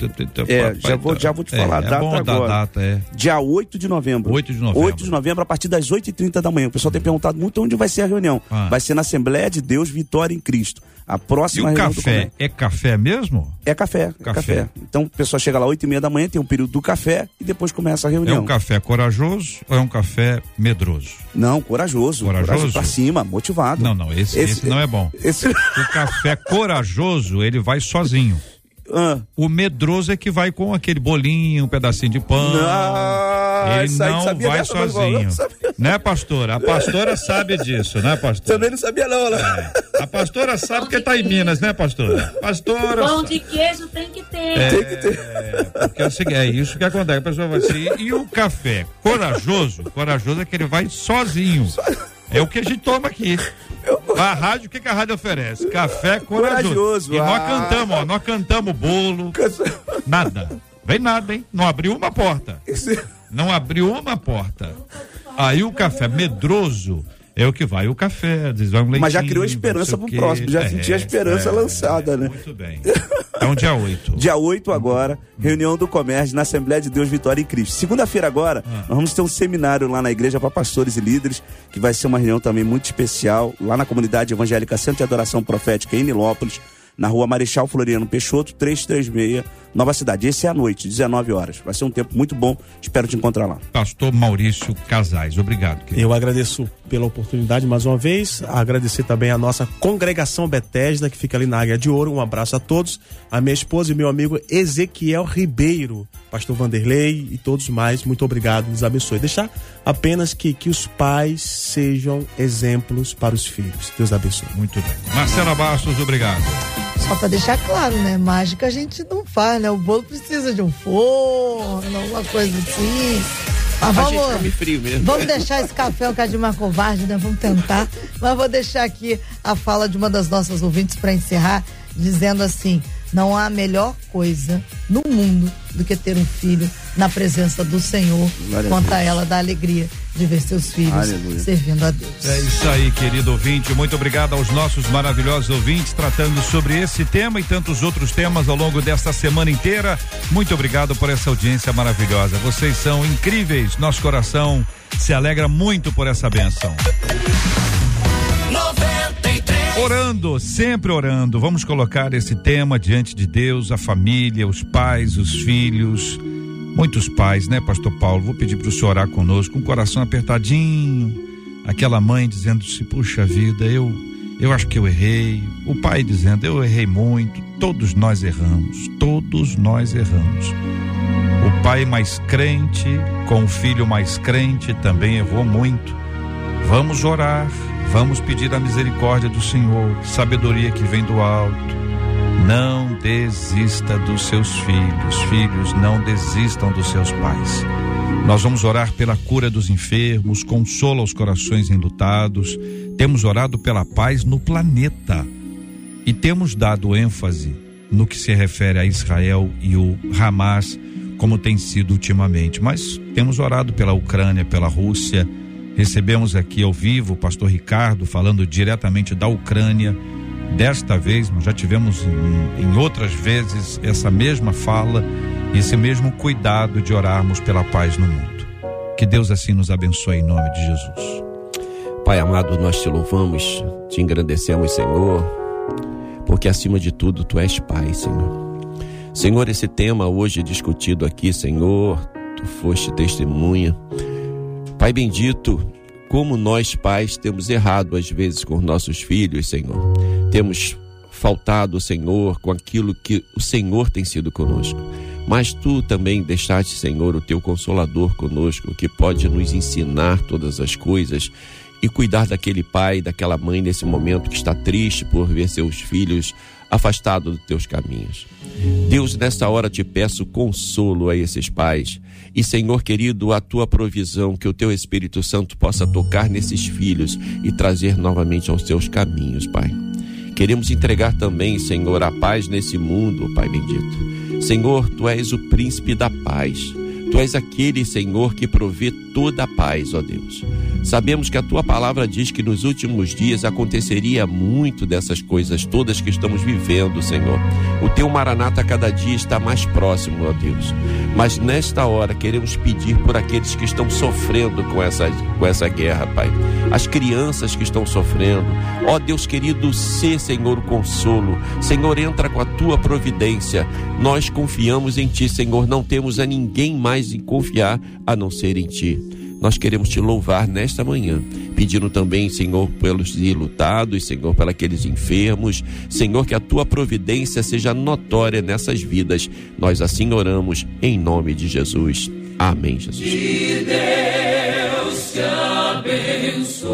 É, já vou, já vou te falar é, a data é agora. data, é. Dia 8 de novembro. 8 de novembro. 8 de novembro, a partir das 8h30 da manhã. O pessoal hum. tem perguntado muito onde vai ser a reunião. Ah. Vai ser na Assembleia de Deus Vitória em Cristo. A próxima e o café é café mesmo? É café, é Café. café. Então, a pessoa chega lá oito e meia da manhã, tem um período do café e depois começa a É reunião. um café corajoso ou é um café medroso? Não, corajoso. Corajoso? pra cima, motivado. Não, não, esse, esse não é bom. Esse... O café corajoso, ele vai sozinho. Ah, O medroso é que vai com aquele bolinho, um pedacinho de pão. não, Ele não sabia vai dessa, sozinho. não sabia. Né, pastora? A pastora sabe disso, né, pastora? Também não sabia não, né? A pastora sabe que tá em Minas, né, pastora? Pastora. Pão de queijo tem que ter. É, porque é, o seguinte, é isso que acontece. A pessoa vai assim, e o café corajoso? Corajoso é que ele vai sozinho. É o que a gente toma aqui. A rádio, o que, que a rádio oferece? Café corajoso. Corajoso, E nós ah. cantamos, ó, nós cantamos bolo, nada. Vem nada, hein? Não abriu uma porta. Não abriu uma porta. Aí o café medroso é o que vai o café, diz vai um Mas já leitinho, criou esperança pro próximo, já É, senti a esperança é, lançada, é, né? Muito bem. Então, dia 8. Dia 8 agora, reunião do comércio na Assembleia de Deus Vitória em Cristo. Segunda-feira agora, Ah. nós vamos ter um seminário lá na igreja para pastores e líderes, que vai ser uma reunião também muito especial, lá na comunidade evangélica Centro de Adoração Profética em Nilópolis, na rua Marechal Floriano Peixoto, 336, Nova Cidade. Esse é à noite, 19 horas. Vai ser um tempo muito bom, espero te encontrar lá. Pastor Maurício Casais, obrigado. querido. Eu agradeço pela oportunidade mais uma vez, agradecer também a nossa congregação Bethesda, que fica ali na Águia de Ouro. Um abraço a todos. A minha esposa e meu amigo Ezequiel Ribeiro, pastor Vanderlei e todos mais, muito obrigado, nos abençoe. Deixar apenas que, que os pais sejam exemplos para os filhos. Deus abençoe. Muito bem. Marcela Bastos, obrigado. Só pra deixar claro, né? Mágica a gente não faz, né? O bolo precisa de um forno, alguma coisa assim. Mas A gente vamos, come frio mesmo. vamos deixar esse café cadinho mais covarde, né? Vamos tentar. Mas vou deixar aqui a fala de uma das nossas ouvintes para encerrar, dizendo assim: não há melhor coisa no mundo do que ter um filho na presença do Senhor, Glória a quanto a ela da alegria de ver seus filhos Aleluia. servindo a Deus. É isso aí, querido ouvinte. Muito obrigado aos nossos maravilhosos ouvintes tratando sobre esse tema e tantos outros temas ao longo desta semana inteira. Muito obrigado por essa audiência maravilhosa. Vocês são incríveis. Nosso coração se alegra muito por essa benção. Orando, sempre orando. Vamos colocar esse tema diante de Deus, a família, os pais, os filhos. Muitos pais, né, Pastor Paulo? Vou pedir para o senhor orar conosco, com o coração apertadinho. Aquela mãe dizendo-se, puxa vida, eu, eu acho que eu errei. O pai dizendo, eu errei muito. Todos nós erramos, todos nós erramos. O pai mais crente, com o filho mais crente, também errou muito. Vamos orar, vamos pedir a misericórdia do Senhor, sabedoria que vem do alto. Não desista dos seus filhos, filhos, não desistam dos seus pais. Nós vamos orar pela cura dos enfermos, consola os corações enlutados. Temos orado pela paz no planeta e temos dado ênfase no que se refere a Israel e o Hamas, como tem sido ultimamente. Mas temos orado pela Ucrânia, pela Rússia. Recebemos aqui ao vivo o pastor Ricardo falando diretamente da Ucrânia. Desta vez, nós já tivemos em, em outras vezes essa mesma fala, esse mesmo cuidado de orarmos pela paz no mundo. Que Deus assim nos abençoe em nome de Jesus. Pai amado, nós te louvamos, te engrandecemos, Senhor, porque acima de tudo tu és Pai, Senhor. Senhor, esse tema hoje discutido aqui, Senhor, tu foste testemunha. Pai bendito, como nós pais temos errado às vezes com nossos filhos, Senhor. Temos faltado, Senhor, com aquilo que o Senhor tem sido conosco. Mas tu também deixaste, Senhor, o teu consolador conosco, que pode nos ensinar todas as coisas e cuidar daquele pai, daquela mãe nesse momento que está triste por ver seus filhos afastados dos teus caminhos. Deus, nessa hora te peço consolo a esses pais. E, Senhor querido, a tua provisão, que o teu Espírito Santo possa tocar nesses filhos e trazer novamente aos teus caminhos, Pai. Queremos entregar também, Senhor, a paz nesse mundo, Pai bendito. Senhor, tu és o príncipe da paz. Tu és aquele, Senhor, que provê toda a paz, ó Deus. Sabemos que a tua palavra diz que nos últimos dias aconteceria muito dessas coisas todas que estamos vivendo, Senhor. O teu Maranata cada dia está mais próximo, ó Deus. Mas nesta hora queremos pedir por aqueles que estão sofrendo com essa, com essa guerra, Pai. As crianças que estão sofrendo. Ó Deus querido, ser Senhor, o consolo. Senhor, entra com a tua providência. Nós confiamos em Ti, Senhor. Não temos a ninguém mais em confiar a não ser em ti. Nós queremos te louvar nesta manhã, pedindo também, Senhor, pelos ilutados, Senhor, pelos aqueles enfermos, Senhor, que a tua providência seja notória nessas vidas. Nós assim oramos em nome de Jesus. Amém, Jesus. Que Deus te abençoe.